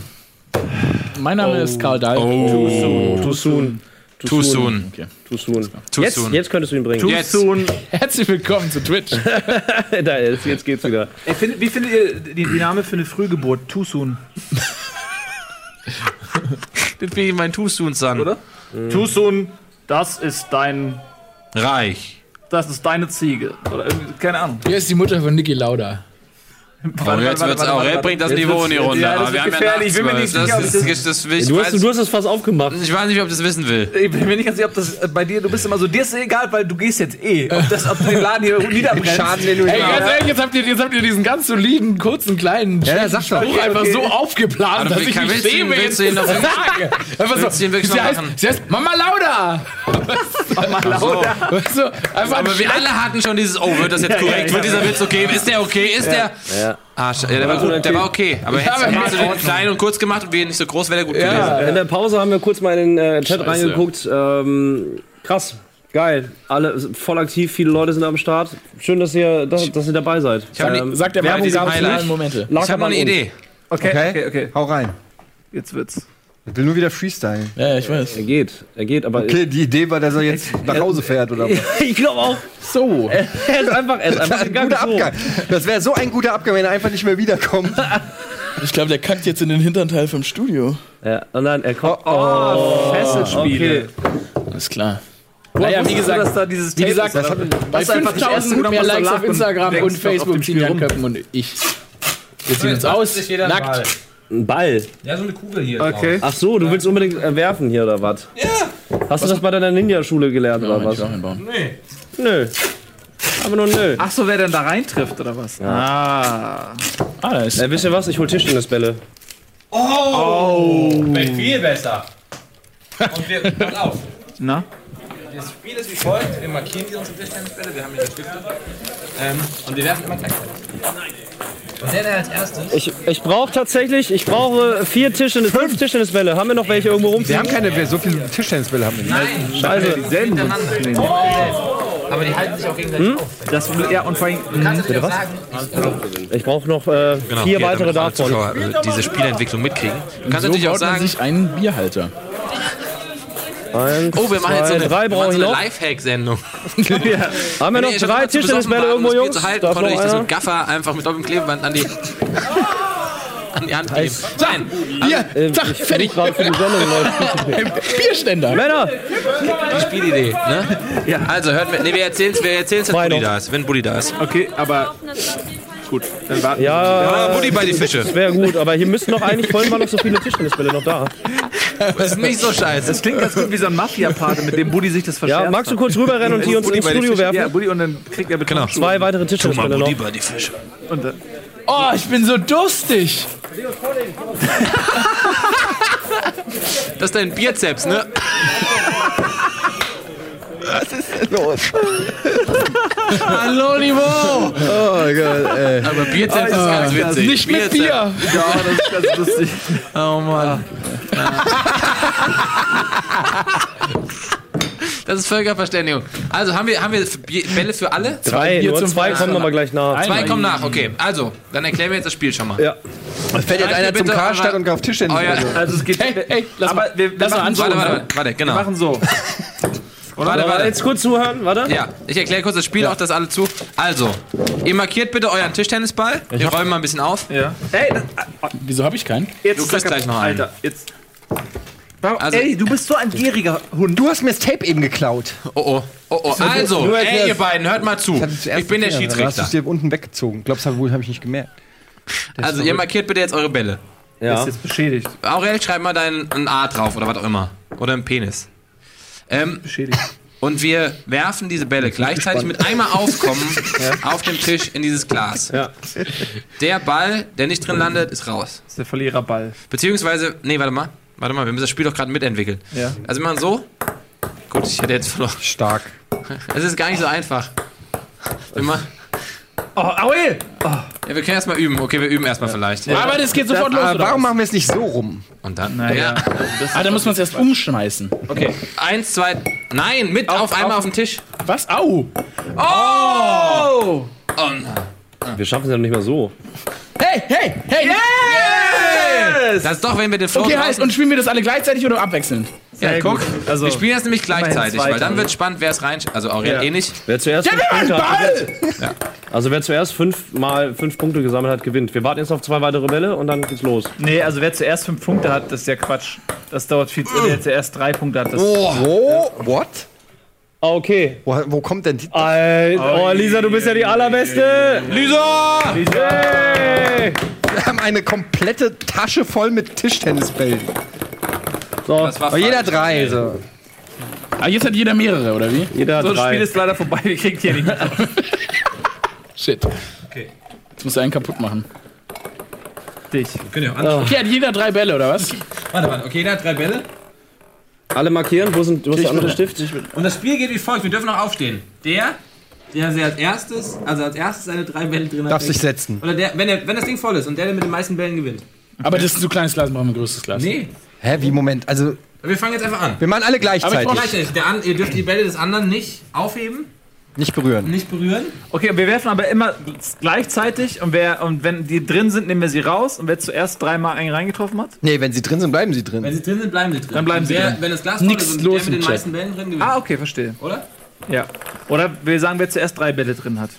Mein Name ist Karl Dahl. Oh, Too soon. too soon. Okay. Too soon. Too Jetzt, soon. jetzt könntest du ihn bringen. Jetzt. Herzlich willkommen zu Twitch. da ist, jetzt geht's wieder. Ey, find, wie findet ihr die, die Name für eine Frühgeburt? Too soon. Das bin mein Too soon, son. Oder? Too soon, das ist dein. Reich. Das ist deine Ziege. Oder keine Ahnung. Hier ist die Mutter von Niki Lauda. Oh, jetzt wird's Aurel bringt das Niveau in die Runde. ja, das Aber wir haben ja gefährlich. Ich bin mir nach nicht sicher, ob Das ich ist, das, ich, Du hast, weiß, du hast das fast aufgemacht. ich weiß nicht, ob das wissen will. Ich bin mir nicht ganz sicher, ob das bei dir, du bist immer so, dir ist egal, weil du gehst jetzt eh. Ob, das, ob du den Laden hier niederbrennst. Schaden, den du Ey, nicht ganz ehrlich, jetzt habt, ihr, jetzt habt ihr diesen ganz soliden, kurzen, kleinen Ja, sag doch. Spruch einfach so aufgeplant, Aber dass ich kann- mich willst du ihn- noch- sagen. Einfach so, sie heißt Mama Lauda. Lauda. Weißt du, einfach Aber wir alle hatten schon dieses, oh, wird das jetzt korrekt? Wird dieser Witz okay? Ist der okay? Ist der. Ja. Ah, sch- ja, der war gut, der war okay. Aber hättest, aber hättest du in den klein und kurz gemacht und wir nicht so groß, wäre der gut gewesen. ja. In der Pause haben wir kurz mal in den äh, Chat Scheiße. reingeguckt. Ähm, krass. Geil. Alle voll aktiv, viele Leute sind am Start. Schön, dass ihr, dass, dass ihr dabei seid. Ich hab die- Sagt er mal Werbung finalen nicht. Momente. Ich habe noch eine Idee. Okay, Okay. okay, okay. Hau rein. Jetzt wird's. Ich will nur wieder Freestyle. Ja, ich weiß. Er geht, er geht, aber Okay, die Idee war, dass er jetzt nach Hause fährt oder was? ich glaube auch. So. Er ist einfach, er ist einfach Ein guter So. Abgang. Das wäre so ein guter Abgang, wenn er einfach nicht mehr wiederkommt. Ich glaube, der kackt jetzt in den Hinternteil vom Studio. Ja, und dann er kommt. Oh, Fesselspiele. okay. Alles klar. Naja, wie du, gesagt, dass da dieses Wie gesagt, ist, bei Hast du einfach das erste 5000 genommen, mehr Likes auf und Instagram und dem Facebook rum. Köppen und ich. Wir ziehen uns aus. Nackt. Ein Ball. Ja, so eine Kugel hier. Okay. Ach so, du willst unbedingt äh, werfen hier oder was? Ja. Hast du das bei deiner Ninja-Schule gelernt oder was? Einbauen. Nö. Aber nur nö. Ach so, wer denn da reintrifft, oder was? Ah. Ah, da ist. Äh, wisst ihr was? Ich hol Tischtennisbälle. Viel besser. Und wir, pass auf. Na? Das Spiel ist wie folgt. Wir markieren hier unsere Tischtennisbälle. Wir haben hier Stifte. Ähm, und wir werfen immer gleichzeitig. Und der, der als erstes... Ich, ich brauche tatsächlich, ich brauche vier Tischtennis, fünf Tischtennisbälle. Haben wir noch welche irgendwo Wir rumfliegen? haben keine, so viele Tischtennisbälle haben wir nicht. Nein, Scheiße. Dieselben hintereinander. Oh. Aber die halten sich auch gegenseitig auf. Das, ja, und vor allem. Du kannst dir was? sagen. Ich brauche noch äh, vier weitere davon. diese Spielentwicklung mitkriegen. Du kannst So natürlich auch sagen, sich einen Bierhalter. Eins, oh, wir machen jetzt so eine, drei wir machen so eine. Lifehack-Sendung. Haben wir noch schon drei Tischtennisbälle um irgendwo, Jungs? zu halten, Darf konnte noch ich das einer? mit Gaffer einfach mit doppeltem Klebeband an die, an die Hand geben. Nein, Hier, Äh, zack, ich fertig. gerade für die Sendung. Bierständer. Männer! die Spielidee. Ne? Ja. Also, hört mir, nee, wir erzählen es, wir erzählen's, wenn Buddy noch. da ist. Wenn Buddy da ist. Okay, aber. Gut, dann warten Ja, Ah, Buddy bei die Fische. wäre gut, aber hier müssten noch eigentlich vorhin mal noch so viele Tischtennisbälle noch da. Das ist nicht so scheiße. Das klingt ganz gut wie so ein Mafia-Pate, mit dem Buddy sich das verscherzt Ja, magst du kurz rüberrennen und die uns Buddy ins Studio Fischen. Ja, werfen? Buddy und dann kriegt er bitte Genau. Zwei weitere Tischtennisbälle noch. bei die Fische. Und dann, Oh, ich bin so durstig. Das ist dein Bizeps, ne? Hallo, Niveau. Oh Gott, ey. Aber Bizeps ist ganz witzig. Nicht mit. Bier. ja, das ist ganz lustig. Oh Mann. Das ist Völkerverständigung. Also haben wir, haben wir Bälle für alle? Drei, Bier nur zum zwei kommen aber gleich nach. Zwei kommen nach, okay. Also, dann erklären wir jetzt das Spiel schon mal. Ja. Es fährt jetzt einer zum Karstadt und kauft Tischtennisbälle. Euer, Also es geht. Hey, hey, lass aber mal. wir, wir lass mal machen so. warte, warte, warte, Wir genau. machen so. Warte, Äh, warte. Jetzt kurz zuhören, warte. Ja, ich erkläre kurz das Spiel, auch das alle zu. Also, ihr markiert bitte euren Tischtennisball. Wir räumen mal ein bisschen auf. Ja. Ey, das, Wieso habe ich keinen? jetzt Du kriegst gleich noch einen. Alter, jetzt. Warum, Also- ey, du bist so ein gieriger Hund. Du hast mir das Tape eben geklaut. Oh oh, oh oh. Also, nur ey, ihr beiden, hört mal zu. Ich bin der hast du Schiedsrichter. es dir unten weggezogen. Glaubst du, wohl habe ich nicht gemerkt. Also, ihr markiert bitte jetzt eure Bälle. Ja. ist jetzt beschädigt. Aurel, schreib mal dein ein A drauf oder was auch immer. Oder ein Penis. Ähm, Beschädigt. und wir werfen diese Bälle gleichzeitig mit einmal Aufkommen auf dem Tisch in dieses Glas. Ja. Der Ball, der nicht drin landet, ist raus. Das ist der Verliererball. Beziehungsweise, nee, warte mal. Warte mal, wir müssen das Spiel doch gerade mitentwickeln. Ja. Also wir machen so. Gut, ich hätte jetzt verloren. Stark. Es ist gar nicht so einfach. Wir, machen, Oh, Aue! Ja, wir können erstmal üben. Okay, wir üben erstmal vielleicht. Aber das geht sofort los, Aber oder? warum was? machen wir es nicht so rum? Und dann. Naja. Ja. Ah, da muss man es erst umschmeißen. Okay. Eins, zwei. Nein, mit auf, einmal auf, den Tisch. Was? Au. Oh! Wir schaffen es ja noch nicht mal so. Hey, hey, hey. Das ist doch, wenn wir den Flow Okay, heißt, und spielen wir das alle gleichzeitig oder abwechselnd? Ja, guck. Also, wir spielen das nämlich gleichzeitig, weil dann wird spannend, wer es rein. Also Aurel Ja. eh nicht. Wer zuerst Ja, fünf Punkte machen hat, Ball. also wer zuerst fünf mal fünf Punkte gesammelt hat, gewinnt. Wir warten jetzt auf zwei weitere Bälle und dann geht's los. nee, also wer zuerst fünf Punkte hat, das ist ja Quatsch. Das dauert viel zu. Wer zuerst drei Punkte hat, das. Oh, what? Ah, okay. Wo, wo kommt denn die? Alter, oh, Lisa, du bist ja die allerbeste. Lisa! Hey. Wir haben eine komplette Tasche voll mit Tischtennisbällen. So, Das war jeder drei. So. Ah, jetzt hat jeder mehrere, oder wie? jeder hat So, das Spiel ist leider vorbei, wir kriegen hier nicht mehr. Shit. Okay. Jetzt musst du einen kaputt machen. Dich. Okay, hat jeder drei Bälle, oder was? Warte, warte. Okay, jeder hat drei Bälle. Alle markieren. Wo, sind, wo ist der andere Stift? Und das Spiel geht wie folgt. Wir dürfen noch aufstehen. Der, der als erstes, also als erstes seine drei Bälle drin hat. Darf sich setzen. Oder der, wenn, der, wenn das Ding voll ist und der, der mit den meisten Bällen gewinnt. Aber das ist ein zu kleines Glas, machen wir ein größeres Glas. Nee. Hä, wie Moment? Also, Wir fangen jetzt einfach an. Wir machen alle gleichzeitig. Gleichzeitig. Der an, ihr dürft die Bälle des anderen nicht aufheben, Nicht berühren. nicht berühren. Okay, wir werfen aber immer gleichzeitig und, wer, und wenn die drin sind, nehmen wir sie raus und wer zuerst dreimal einen reingetroffen hat? Nee, wenn sie drin sind, bleiben sie drin. Wenn sie drin sind, bleiben sie drin. Dann bleiben sie wer, drin. Wenn das Glas voll ist und los der mit den Chat. meisten Bällen drin gewinnt. Ah, okay, verstehe. Oder? Ja. Oder wir sagen, wer zuerst drei Bälle drin hat.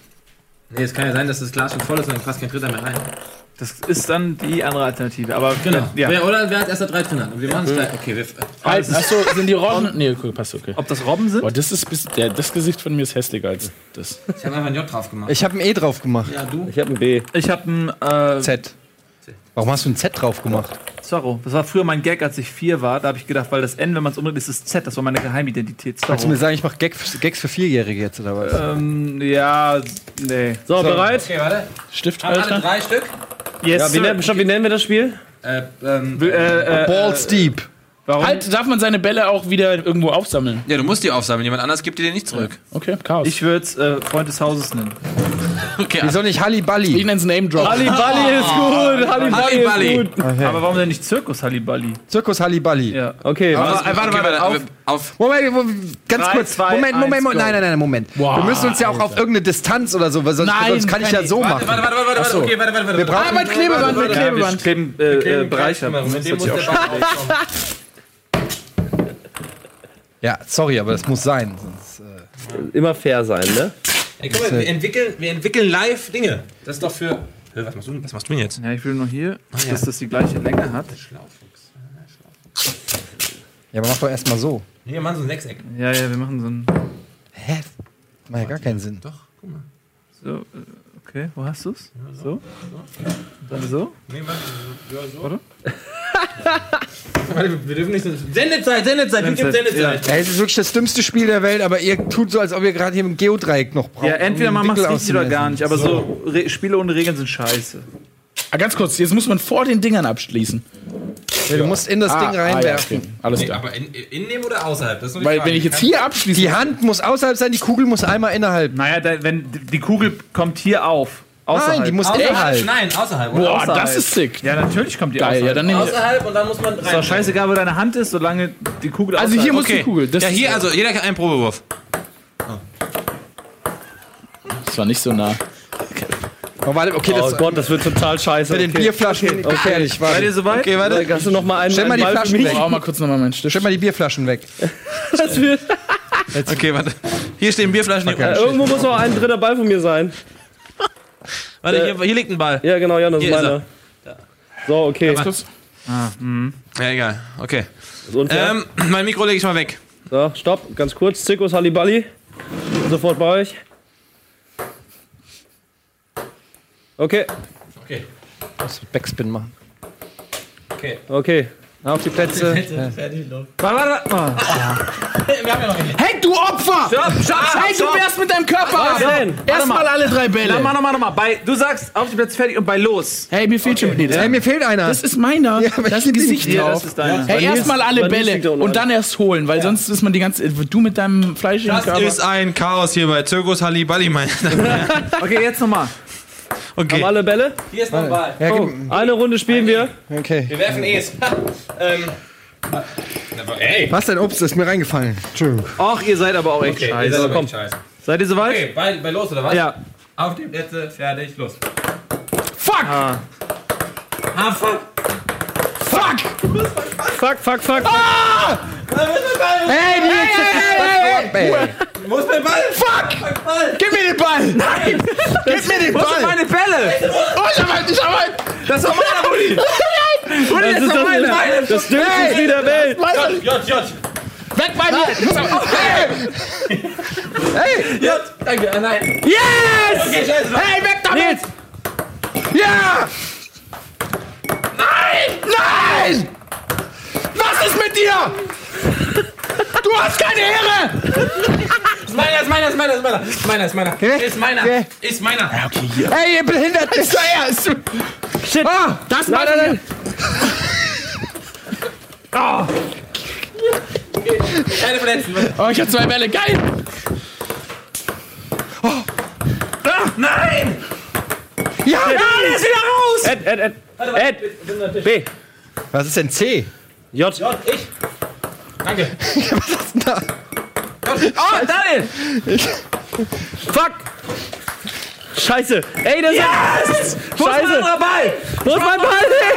Nee, es kann ja sein, dass das Glas schon voll ist und dann passt kein Dritter mehr rein. Das ist dann die andere Alternative. Aber Genau. Ja. Wer, oder wer als erster drei drin hat. Und wir machen es gleich. Okay, wir, Halt, achso, sind die Robben? Nee, okay, passt okay. Ob das Robben sind? Boah, das ist bis, der, das Gesicht von mir ist hässlicher als das. ich habe einfach ein J drauf gemacht. Ich habe ein E drauf gemacht. ja, du? Ich habe ein B. Ich habe ein äh, Z. Warum hast du ein Z drauf gemacht? Zorro. Das war früher mein Gag, als ich vier war. Da habe ich gedacht, weil das N, wenn man es umdreht, ist das Z. Das war meine Geheimidentität. Kannst du mir Zorro. sagen, ich mache Gags, Gags für Vierjährige jetzt oder was? Ähm, ja, nee. So, bereit? Okay, warte. Stift, Haben alle drei Stück? Yes, Ja, wie, stopp, wie nennen wir das Spiel? Äh, ähm, Äh, äh, Balls deep. Warum? Halt, darf man seine Bälle auch wieder irgendwo aufsammeln? ja, du musst die aufsammeln. Jemand anders gibt dir den nicht zurück. Okay, Chaos. Ich, Ich würde es äh, Freund des Hauses nennen. Okay, Wieso nicht Halliballi? nenne es Name Drop. Halliballi ist gut. Halliballi Halliballi. ist gut. Aber warum denn nicht Zirkus Halliballi? Zirkus Halliballi. Ja. Okay, Aber, was, warte, warte, warte. Auf. auf. Moment, Moment, ganz Drei, kurz. zwei, Moment, Moment, eins, Moment. Nein, nein, nein, Moment. Wow, wir müssen uns ja auch auf irgendeine Distanz oder so, weil sonst, Nein, sonst kann ich ja so Warte, machen. warte, warte, warte, warte. Okay, warte, warte, warte. Wir brauchen- Ah, mit Klebeband, mit Ja, wir Klebeband. kleben äh, äh, Bereiche. Mit Das dem muss der. Ja, sorry, aber das muss sein. Sonst, äh, immer fair sein, ne? Ey, guck mal, wir entwickeln, wir entwickeln live Dinge. Das ist doch für. Was machst du, was machst du denn jetzt? Ja, ich will nur hier, dass das die gleiche Länge hat. ja, aber mach doch erstmal so. Nee, wir machen so ein Sechseck. Ja, ja, wir machen so ein. Hä? Macht ja gar keinen Sinn. Doch, guck mal. So, äh, okay, wo hast du's? So? Dann so? Nee, warte, ja, so. Oder? Warte, wir dürfen nicht so. Sendezeit, Sendezeit, wie gibt Sendezeit? Ey, es ist wirklich das dümmste Spiel der Welt, aber ihr tut so, als ob ihr gerade hier ein Geodreieck noch braucht. Ja, entweder um man macht's Winkel richtig oder gar nicht, aber so Re Spiele ohne Regeln sind scheiße. Ah, ganz kurz, jetzt muss man vor den Dingern abschließen. Ja, du musst in das Ding reinwerfen. okay. Alles Nee, klar. aber in, innen oder außerhalb? Das Weil Frage. wenn ich jetzt hier abschließe, Die Hand muss außerhalb sein, die Kugel muss einmal innerhalb. Naja, da, wenn die Kugel kommt hier auf. Außerhalb. Nein, die muss Außerhalb? innerhalb. Nein, außerhalb. Boah, außerhalb. das ist sick. Ja, natürlich kommt die Geil, außerhalb. ja, dann nehme ich. Außerhalb und dann muss man rein. ist doch scheißegal, wo deine Hand ist, solange die Kugel Also außerhalb- hier muss Okay. die Kugel. Das ja, hier, also jeder kann einen Probewurf. Das war nicht so nah. Oh, warte, okay, Oh das Gott, das wird total scheiße. mit den Okay. Bierflaschen gefährlich. Seid Warte. ihr soweit? Okay, warte. Hast du noch mal einen, Stell mal einen die Ball Flaschen weg. Ich mal kurz nochmal meinen Stift. Stell mal die Bierflaschen weg. Das wird, Okay, warte. Hier stehen Bierflaschen. Hier, äh, irgendwo muss noch ein dritter Ball von mir sein. warte, hier, hier liegt ein Ball. Ja, genau, ja, das ist Hier ist meiner. So, okay. Kurz. Ja, egal. Okay. Ähm, mein Mikro lege ich mal weg. So, stopp, ganz kurz. Zirkus Halliballi. Sofort bei euch. Okay, Okay. Backspin machen. Okay. Okay. Auf die Plätze. Fertig, los. Warte, warte, warte. Wir haben ja noch einen. Hey, du Opfer! Stopp, stopp, Hey, du wärst mit deinem Körper! denn? Erstmal alle drei Dann Bälle. mach nochmal, nochmal. Bei, du sagst, auf die Plätze fertig und bei los. Hey, mir fehlt schon wieder. Hey, mir fehlt einer. Das ist meiner. aber da ist ein Gesicht Hier, das drauf. ist. Hey, erstmal alle Bälle und dann erst holen, weil sonst ist man die ganze. Du mit deinem fleischigen Das Körper. ist ein Chaos hier bei Zirkus Halliballi, mein. Okay, jetzt nochmal. Haben Okay. alle Bälle? Hier ist noch ein Ball. Ja, Oh, eine Runde spielen wir. okay. Wir werfen E's. ähm. Ey. Was denn? Ups, ist mir reingefallen. Entschuldigung. Ach, ihr seid aber auch echt Okay, ihr scheiße. seid aber Komm, echt scheiße. seid ihr soweit? Okay, bei, bei los oder was? Ja. Auf die Plätze, fertig, los. Fuck! Ah. Ah, fuck. Fuck! Fuck, fuck, fuck. Hey, die hey, hey, hey, Wo ist mein Ball? Fuck! Gib mir den Ball! Nein! Gib mir den Wo sind Ball! meine Bälle? Oh, ich hab einen, ich hab einen! Das ist doch meiner, Rudi. Rudi, Das das ist ist doch meiner. das, das dümmste Spiel der Welt. J, J. Weg bei mir! J. Danke, ah, nein. Yes! Okay, scheiße. Hey, weg damit! Ja! Nein! Nein! Was ist mit dir? Du hast keine Ehre! Ist meiner, ist meiner, ist meiner, ist meiner. Ist meiner, ist meiner. Ist meiner. Wer? Ist meiner. hey, ihr behindert Ist doch er! Ist Shit. Ah, das Nein, nein, nein. Keine Verletzten. Oh, ich hab zwei Bälle. Geil! Ja, Der ist wieder raus. Ed, Ed, Ed. Ed. B. Was ist denn C? J. J, ich. Danke. Oh, Daniel! Fuck! Scheiße! Ey, das ist. Wo ist mein Scheiße! anderer Ball? Wo ist mein Ball hin?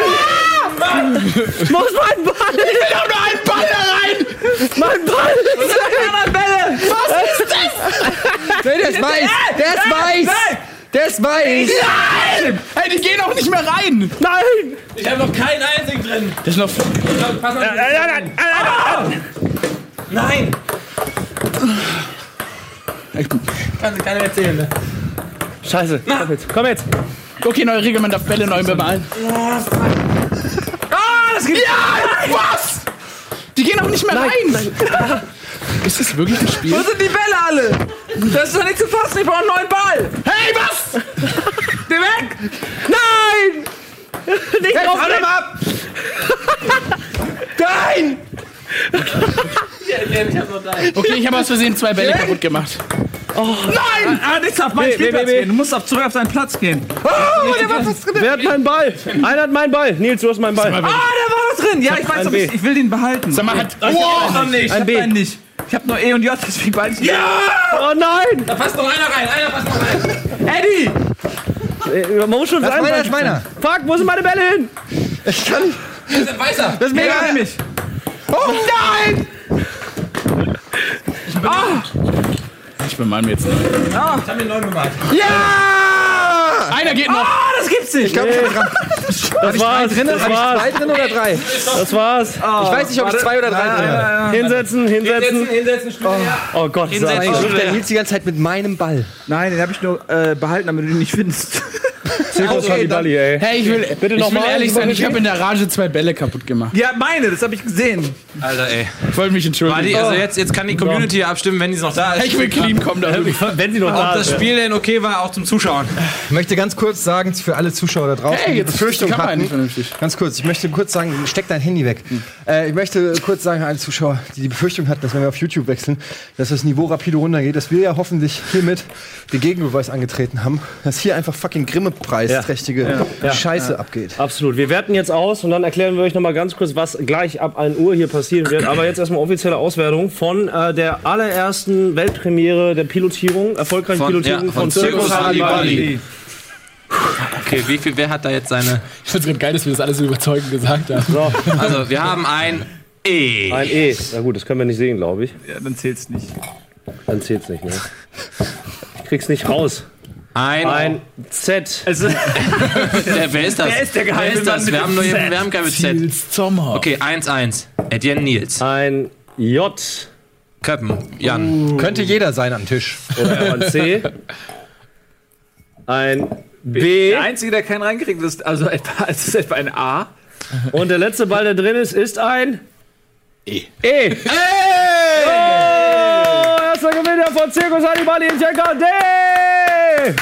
Wo ist mein Ball? Ich will Hau nur einen Ball da rein! Mein Ball ist Die anderen Bälle! Nee, der ist weiß! Der ist weiß! Der ist weiß! Nein! Hey, die gehen auch nicht mehr rein! Nein! Ich habe noch keinen einzigen drin. Das ist noch. Pass auf. Nein, nein, nein, Nein! Kann keiner erzählen, ne? Scheiße! Komm jetzt! Komm jetzt! Okay, neue Regel, man darf Bälle neu bemalen. Ah, das geht. Ja! Was? Die gehen auch nicht mehr rein! Ist das wirklich ein Spiel? Wo sind die Bälle alle? Das ist doch nicht zu fassen, ich brauche einen neuen Ball. Hey, was? Geh weg! Nein! Nicht drauf! Hau mal ab! Nein! Okay, ich habe aus Versehen zwei Bälle kaputt gemacht. Nein! Ah, nichts auf meinen Nee, Spielplatz nee, nee. gehen. Du musst auf, zurück auf deinen Platz gehen. Wer hat meinen Ball? Einer hat meinen Ball. Nils, du hast meinen Ball. Ah, da war was drin. Ja, ich weiß, Ein aber ich, ich will den behalten. Sag mal, hat. Oh, noch nicht. Ich Ein hab B. einen nicht. Ich hab nur E und J, deswegen beide nicht. Ja! Oh nein! Da passt noch einer rein. Einer passt noch rein. Eddie! Äh, Man muss schon Das ist sein. meiner, das ist meiner! Fuck, wo sind meine Bälle hin? Ich kann nicht! Das ist ein weißer. Das ist mega! Ja, mich. Oh nein! Ich bemal mir jetzt. nicht. Ich habe den neuen gemalt. Ja! Einer geht noch. Ah, das gibt's nicht. Ich glaube, ich dran. Das war's. Drin, Das habe ich zwei war's. drin oder drei? Das war's. Ich weiß nicht, ob ich zwei oder drei drin habe. Hinsetzen, hinsetzen. Hinsetzen, hinsetzen, her. Oh Gott, Hinsetzen. Oh. der Nils die ganze Zeit mit meinem Ball. Nein, den hab ich nur äh, behalten, damit du ihn nicht findest. Zirkus Halliballi, ey. Hey, ich will, Bitte ich noch will mal. ehrlich sein, ich habe in der Rage zwei Bälle kaputt gemacht. Ja, meine, das habe ich gesehen. Alter, ey. Ich wollte mich entschuldigen. Warte, also jetzt, jetzt kann die Community abstimmen, wenn die noch da ist. Ich will clean kommen da. Wenn sie noch Ob da das ist. Spiel denn okay war, auch zum Zuschauen. Ich möchte ganz kurz sagen, für alle Zuschauer da draußen, Hey, die jetzt Befürchtung kann hatten. nicht vernünftig. Ganz kurz, ich möchte kurz sagen, steck dein Handy weg. Äh, ich möchte kurz sagen, alle Zuschauer, die die Befürchtung hatten, dass wenn wir auf YouTube wechseln, dass das Niveau rapide runtergeht, dass wir ja hoffentlich hiermit den Gegenbeweis angetreten haben, dass hier einfach fucking Grimme-Preisträchtige Scheiße abgeht. Absolut. Wir werten jetzt aus und dann erklären wir euch noch mal ganz kurz, was gleich ab 1 Uhr hier passieren wird. Aber jetzt erstmal offizielle Auswertung von äh, der allerersten Weltpremiere der Pilotierung, erfolgreichen Von- Pilotierung ja, von, von Circus Halliballi. Okay, wie viel, wer hat da jetzt seine. Ich find's gerade geil, dass wir das alles so überzeugend gesagt haben. So, Also, wir haben ein E. ein E. Na gut, das können wir nicht sehen, glaube ich. Ja, dann zählt's nicht. Dann zählt's nicht, ne? Ich krieg's nicht raus. Ein. Ein Z. Also, Der, wer ist das? Wer ist der geheime Wer ist das? Wir haben, nur, Z? wir haben kein mit Z. Nils Sommer. Okay, 1-1. Etienne Nils. Ein J. Köppen. Jan. Könnte jeder sein am Tisch. Oder ein C. Ein B. der Einzige, der keinen reinkriegt, ist also etwa, es ist etwa ein A. Und der letzte Ball, der drin ist, ist ein E. E. Oh, erster Gewinner von Circus Halliballi in Checker D.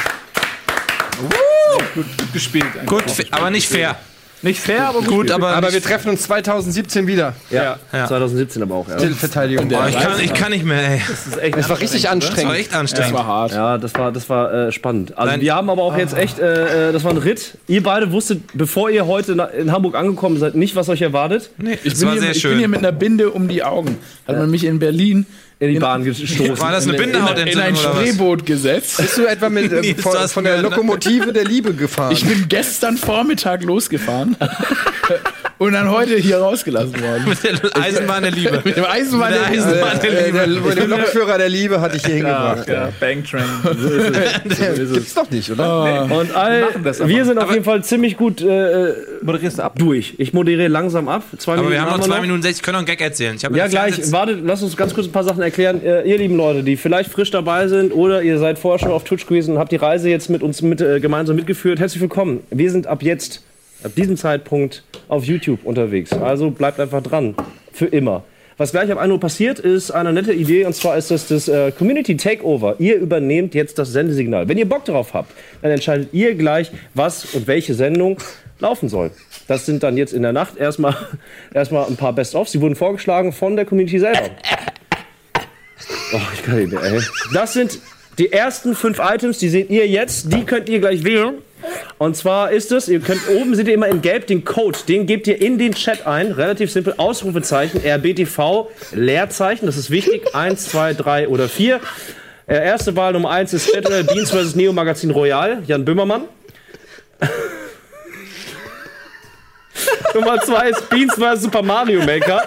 Gut gespielt. eigentlich. Gut, fa- aber nicht fair. Nicht fair, aber gut. Gut, aber. Aber wir treffen uns 2017 wieder. Ja, Ja. 2017 aber auch. Ja, Titelverteidigung. oh, ich, kann, ich kann nicht mehr, ey. das ist echt Das war richtig Das war anstrengend. echt Das anstrengend. war hart. Ja, das war, das war äh, spannend. Also Nein. wir haben aber auch jetzt echt, äh, äh, das war ein Ritt. Ihr beide wusstet, bevor ihr heute in Hamburg angekommen seid, nicht, was euch erwartet. Nee, Ich das bin, war hier, sehr ich bin hier mit einer Binde um die Augen. Hat man mich in Berlin In die Bahn gestoßen. War das eine in, in, in Bindehautentzündung ein? Spreeboot gesetzt. Bist du etwa mit, äh, von, von der mir- Lokomotive der Liebe gefahren? Ich bin gestern Vormittag losgefahren und dann heute hier rausgelassen worden. Mit der Eisenbahn der Liebe. Mit dem Eisenbahn Mit der Eisenbahn der äh, Liebe. der, den Lokführer der Liebe hatte ich hier hingebracht. Ja, Bang Train. Gibt's doch nicht, oder? Und all, wir sind auf jeden Fall ziemlich gut äh, Moderierst du ab? durch. Ich moderiere langsam ab. Zwei Aber wir haben noch zwei noch. Minuten 60. Ich kann noch einen Gag erzählen. Ja, gleich. Wartet, lasst uns ganz kurz ein paar Sachen erklären. Äh, ihr lieben Leute, die vielleicht frisch dabei sind oder ihr seid vorher schon auf Twitch gewesen und habt die Reise jetzt mit uns mit, äh, gemeinsam mitgeführt. Herzlich willkommen. Wir sind ab jetzt, ab diesem Zeitpunkt auf YouTube unterwegs. Also bleibt einfach dran. Für immer. Was gleich ab 1 Uhr passiert, ist eine nette Idee und zwar ist das das äh, Community Takeover. Ihr übernehmt jetzt das Sendesignal. Wenn ihr Bock darauf habt, dann entscheidet ihr gleich, was und welche Sendung laufen soll. Das sind dann jetzt in der Nacht erstmal erstmal ein paar Best-ofs. Die wurden vorgeschlagen von der Community selber. Oh, ich kann nicht mehr, ey. Das sind die ersten fünf Items, die seht ihr jetzt. Die könnt ihr gleich wählen. Und zwar ist es, ihr könnt oben seht ihr immer in Gelb den Code, den gebt ihr in den Chat ein, relativ simpel, Ausrufezeichen, RBTV, Leerzeichen, das ist wichtig, 1, 2, 3 oder 4. Äh, erste Wahl Nummer 1 ist Battle Beans vs. Neo Magazin Royal, Jan Böhmermann. Nummer 2 ist Beans vs. Super Mario Maker.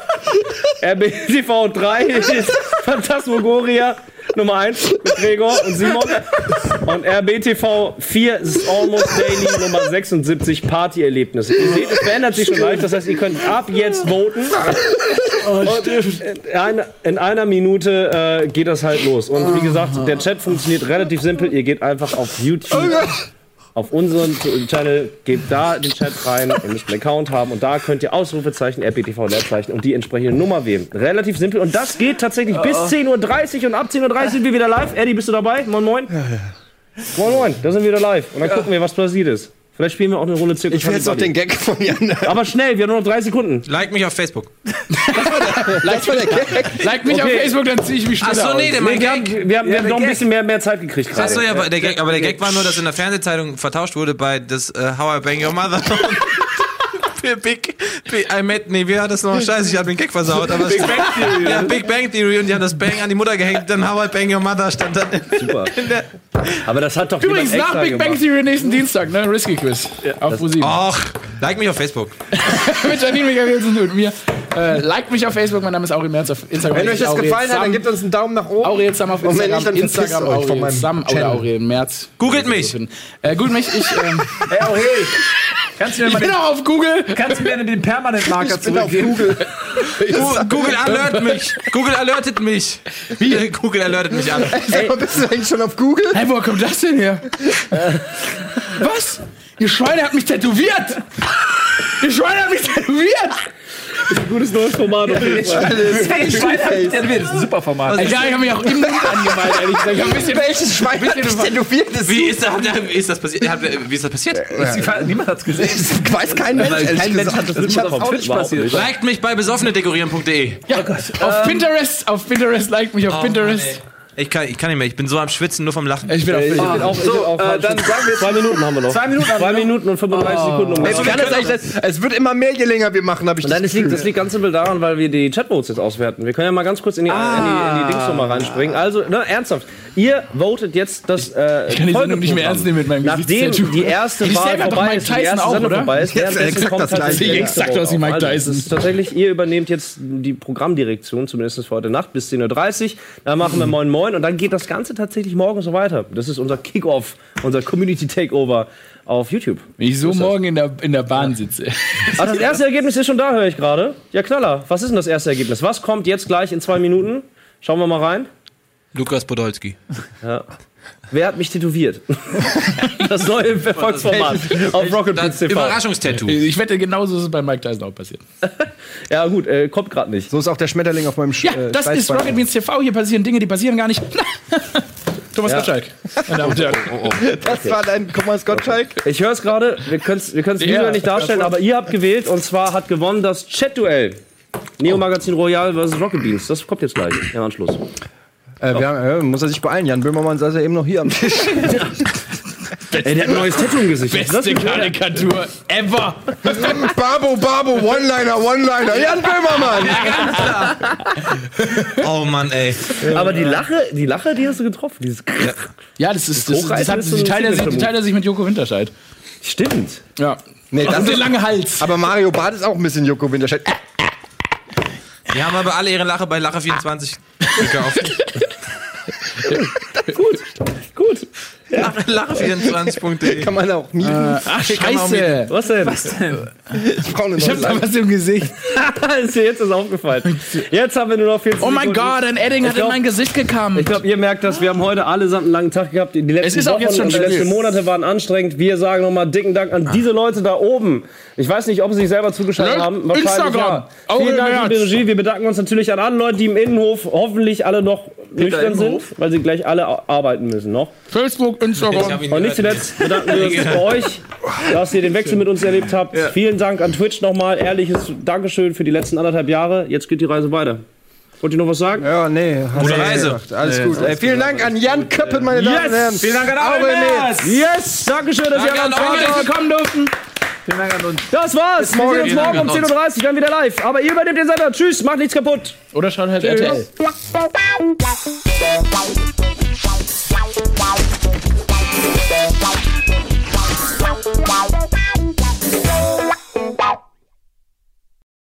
RBTV 3 ist Phantasmagoria. Nummer 1 mit Gregor und Simon. Und RBTV 4 ist Almost Daily Nummer 76 Partyerlebnisse. Ihr seht, es verändert sich schon leicht. Das heißt, ihr könnt ab jetzt voten. Und in, einer, in einer Minute äh, geht das halt los. Und wie gesagt, der Chat funktioniert relativ simpel. Ihr geht einfach auf YouTube auf unseren Channel, gebt da den Chat rein, ihr müsst einen Account haben und da könnt ihr Ausrufezeichen, RPTV, Leerzeichen und die entsprechende Nummer wählen. Relativ simpel und das geht tatsächlich bis 10.30 Uhr und ab 10.30 Uhr sind wir wieder live. Eddie, bist du dabei? Moin Moin. Moin Moin, da sind wir wieder live und dann gucken wir, was passiert ist. Vielleicht spielen wir auch eine Runde Zirkus. Ich will jetzt noch den Gag von Jan. Aber schnell, wir haben nur noch drei Sekunden. Like mich auf Facebook. Das war der Gag. Like mich auf Okay. Facebook, dann zieh ich mich schneller Achso, nee, aus. der Nee, mein wir haben, Gag. wir haben, wir haben noch ein bisschen mehr, mehr Zeit gekriegt gerade. Achso, ja, aber der Gag, aber der Gag war nur, dass in der Fernsehzeitung vertauscht wurde bei das äh, How I Bang Your Mother. Big, Big, I met, nee, wie hat das noch? Scheiße, ich hab den Gag versaut. Aber Big Bang Theory. Ja, Big Bang Theory und die haben das Bang an die Mutter gehängt, dann How I Bang Your Mother stand dann Super. Aber das hat doch Übrigens, nach extra Big Bang gemacht. Theory nächsten Dienstag, ne? Risky Quiz. auf Pro 7. Och, like mich auf Facebook. mit Janine Michael Wilson und mir. Äh, liked mich auf Facebook, mein Name ist Aurel Merz auf Instagram. Wenn euch das Aurel gefallen hat, Sam. dann gebt uns einen Daumen nach oben. Aurel Sam auf Instagram. nicht, dann Instagram euch von Aurel meinem Sam oder Channel. Aurel Merz. Googelt mich. Äh, googelt mich, ich, ähm, Hey, Aurel, kannst du mir ich mal bin den, auch auf Google. kannst du mir den Permanent-Marker zurückgeben? Gu- Google alert mich. Google alertet mich. Wie? Google alertet mich an. Sag mal, bist du eigentlich schon auf Google? Hey, woher kommt das denn her? Was? Ihr Schweine hat mich tätowiert! Ihr Schweine hat mich tätowiert! Gutes neues Format. hat mich tätowiert. Das ist ein super Format. Ey, ja, ich habe mich auch im Mund angemalt, ehrlich gesagt. Ich ein bisschen, Welches Schwein hat dich tätowiert? Das Wie ist, das, wie ist das passiert? Hat- Wie ist das passiert? Niemand hat's gesehen. weiß kein Mensch. Kein Mensch hat das Ich nicht hab's auf auch Twitch nicht passiert. Liked mich bei besoffenedekorieren.de. ja, auf Pinterest, auf Pinterest, like mich auf Pinterest. Ich kann, ich kann nicht mehr. Ich bin so am Schwitzen, nur vom Lachen. Ich bin auf Ich bin auch, ich bin auch äh, dann sagen wir zwei Minuten haben wir noch. Zwei Minuten haben Zwei noch. Minuten und 35 Sekunden. Um Ey, wie kann das eigentlich sein? Es wird immer mehr, je länger wir machen, habe ich Und das dann das liegt, das liegt ganz simpel daran, weil wir die Chatvotes jetzt auswerten. Wir können ja mal ganz kurz in die, in die, in die Dings nochmal reinspringen. Also, ne, ernsthaft. Ihr votet jetzt das äh, Ich kann die Sendung nicht mehr ernst nehmen mit meinem Nachdem die erste Die Wahl vorbei Mike ist, die Tyson erste auch, Sendung oder? vorbei ist, Jetzt währenddessen exakt kommt das Gleiche. der exakt wie Vote Mike. Also, Tyson. es ist tatsächlich, ihr übernehmt jetzt die Programmdirektion, zumindest für heute Nacht bis 10.30 Uhr. Dann machen wir Moin Moin und dann geht das Ganze tatsächlich morgen so weiter. Das ist unser Kickoff, unser Community Takeover auf YouTube. Wenn ich so morgen in der, in der Bahn sitze. Ah, das erste Ergebnis ist schon da, höre ich gerade. Ja, Knaller. Was ist denn das erste Ergebnis? Was kommt jetzt gleich in zwei Minuten? Schauen wir mal rein. Lukas Podolski. Wer hat mich tätowiert? das neue Erfolgsformat auf Rocket TV. Überraschungstattoo. Ich wette, genauso ist es bei Mike Tyson auch passiert. Ja, gut, äh, kommt gerade nicht. So ist auch der Schmetterling auf meinem Sch Ja, äh, das ist. Rocket Beans TV. Hier passieren Dinge, die passieren gar nicht. Thomas Ja. Gottschalk. Damen und Herren. Das war dein Thomas Gottschalk. Ich höre es gerade, wir können es wir können's Ja. nicht darstellen, aber ihr habt gewählt und zwar hat gewonnen das Chat-Duell. Neo Magazin Royal vs. Rocket Beans. Das kommt jetzt gleich im Anschluss. Äh, wir haben, äh, muss er sich beeilen. Jan Böhmermann saß ja eben noch hier am Tisch. Ey, der hat ein neues Tattoo im Gesicht. Ist das Beste? Karikatur ever. Babo, Babo, One-Liner, One-Liner. Jan Böhmermann. Oh Mann, ey. Aber die Lache, die Lache, die hast du getroffen. Dieses Ja, das ist das, das, Hochreißen hat, ist so die, ein teilt er sich, er mit Joko Winterscheid. Stimmt. Ja. Nee, das Und der ist, lange Hals. aber Mario Barth ist auch ein bisschen Joko Winterscheid. Die haben aber alle ihre Lache bei Lache24 gekauft. Gut. Lache, Lache24.de. Kann man auch nie. Ach, kann man auch scheiße. Was denn? Ich brauche eine Ich hab neue da was im Gesicht. ist dir jetzt ist aufgefallen. Jetzt haben wir nur noch 14 Oh mein. Gott, ein Edding hat glaub- in mein Gesicht gekammt. Ich glaube, ihr merkt das. Wir haben heute allesamt einen langen Tag gehabt. Die letzten ist auch Wochen jetzt schon und die letzten Monate waren anstrengend. Wir sagen nochmal dicken Dank an diese Leute da oben. Ich weiß nicht, ob sie sich selber zugeschaltet haben. Wahrscheinlich Instagram. ja. Vielen Dank für die Regie. Wir bedanken uns natürlich an alle Leute, die im Innenhof hoffentlich alle noch nüchtern sind, weil sie gleich alle arbeiten müssen noch. Facebook, Instagram. Und nicht zuletzt bedanken wir uns bei euch, dass ihr den Wechsel mit uns erlebt habt. Vielen Dank an Twitch nochmal. Ehrliches Dankeschön für die letzten anderthalb Jahre. Jetzt geht die Reise weiter. Wollt ihr noch was sagen? Ja, nee. Gute nee, Reise. Alles gut. Ey, vielen Dank an Jan Köppen, meine Damen und Herren. Vielen Dank an mit. Yes! Dankeschön, dass ihr Danke am an. Freitag kommen durften. Vielen Dank an uns. Das war's. Wir morgen. sehen uns morgen um Dank an 10.30 Uhr dann wieder live. Aber ihr übernehmt den Sender. Tschüss, macht nichts kaputt. Oder schaut halt RTL. Wow.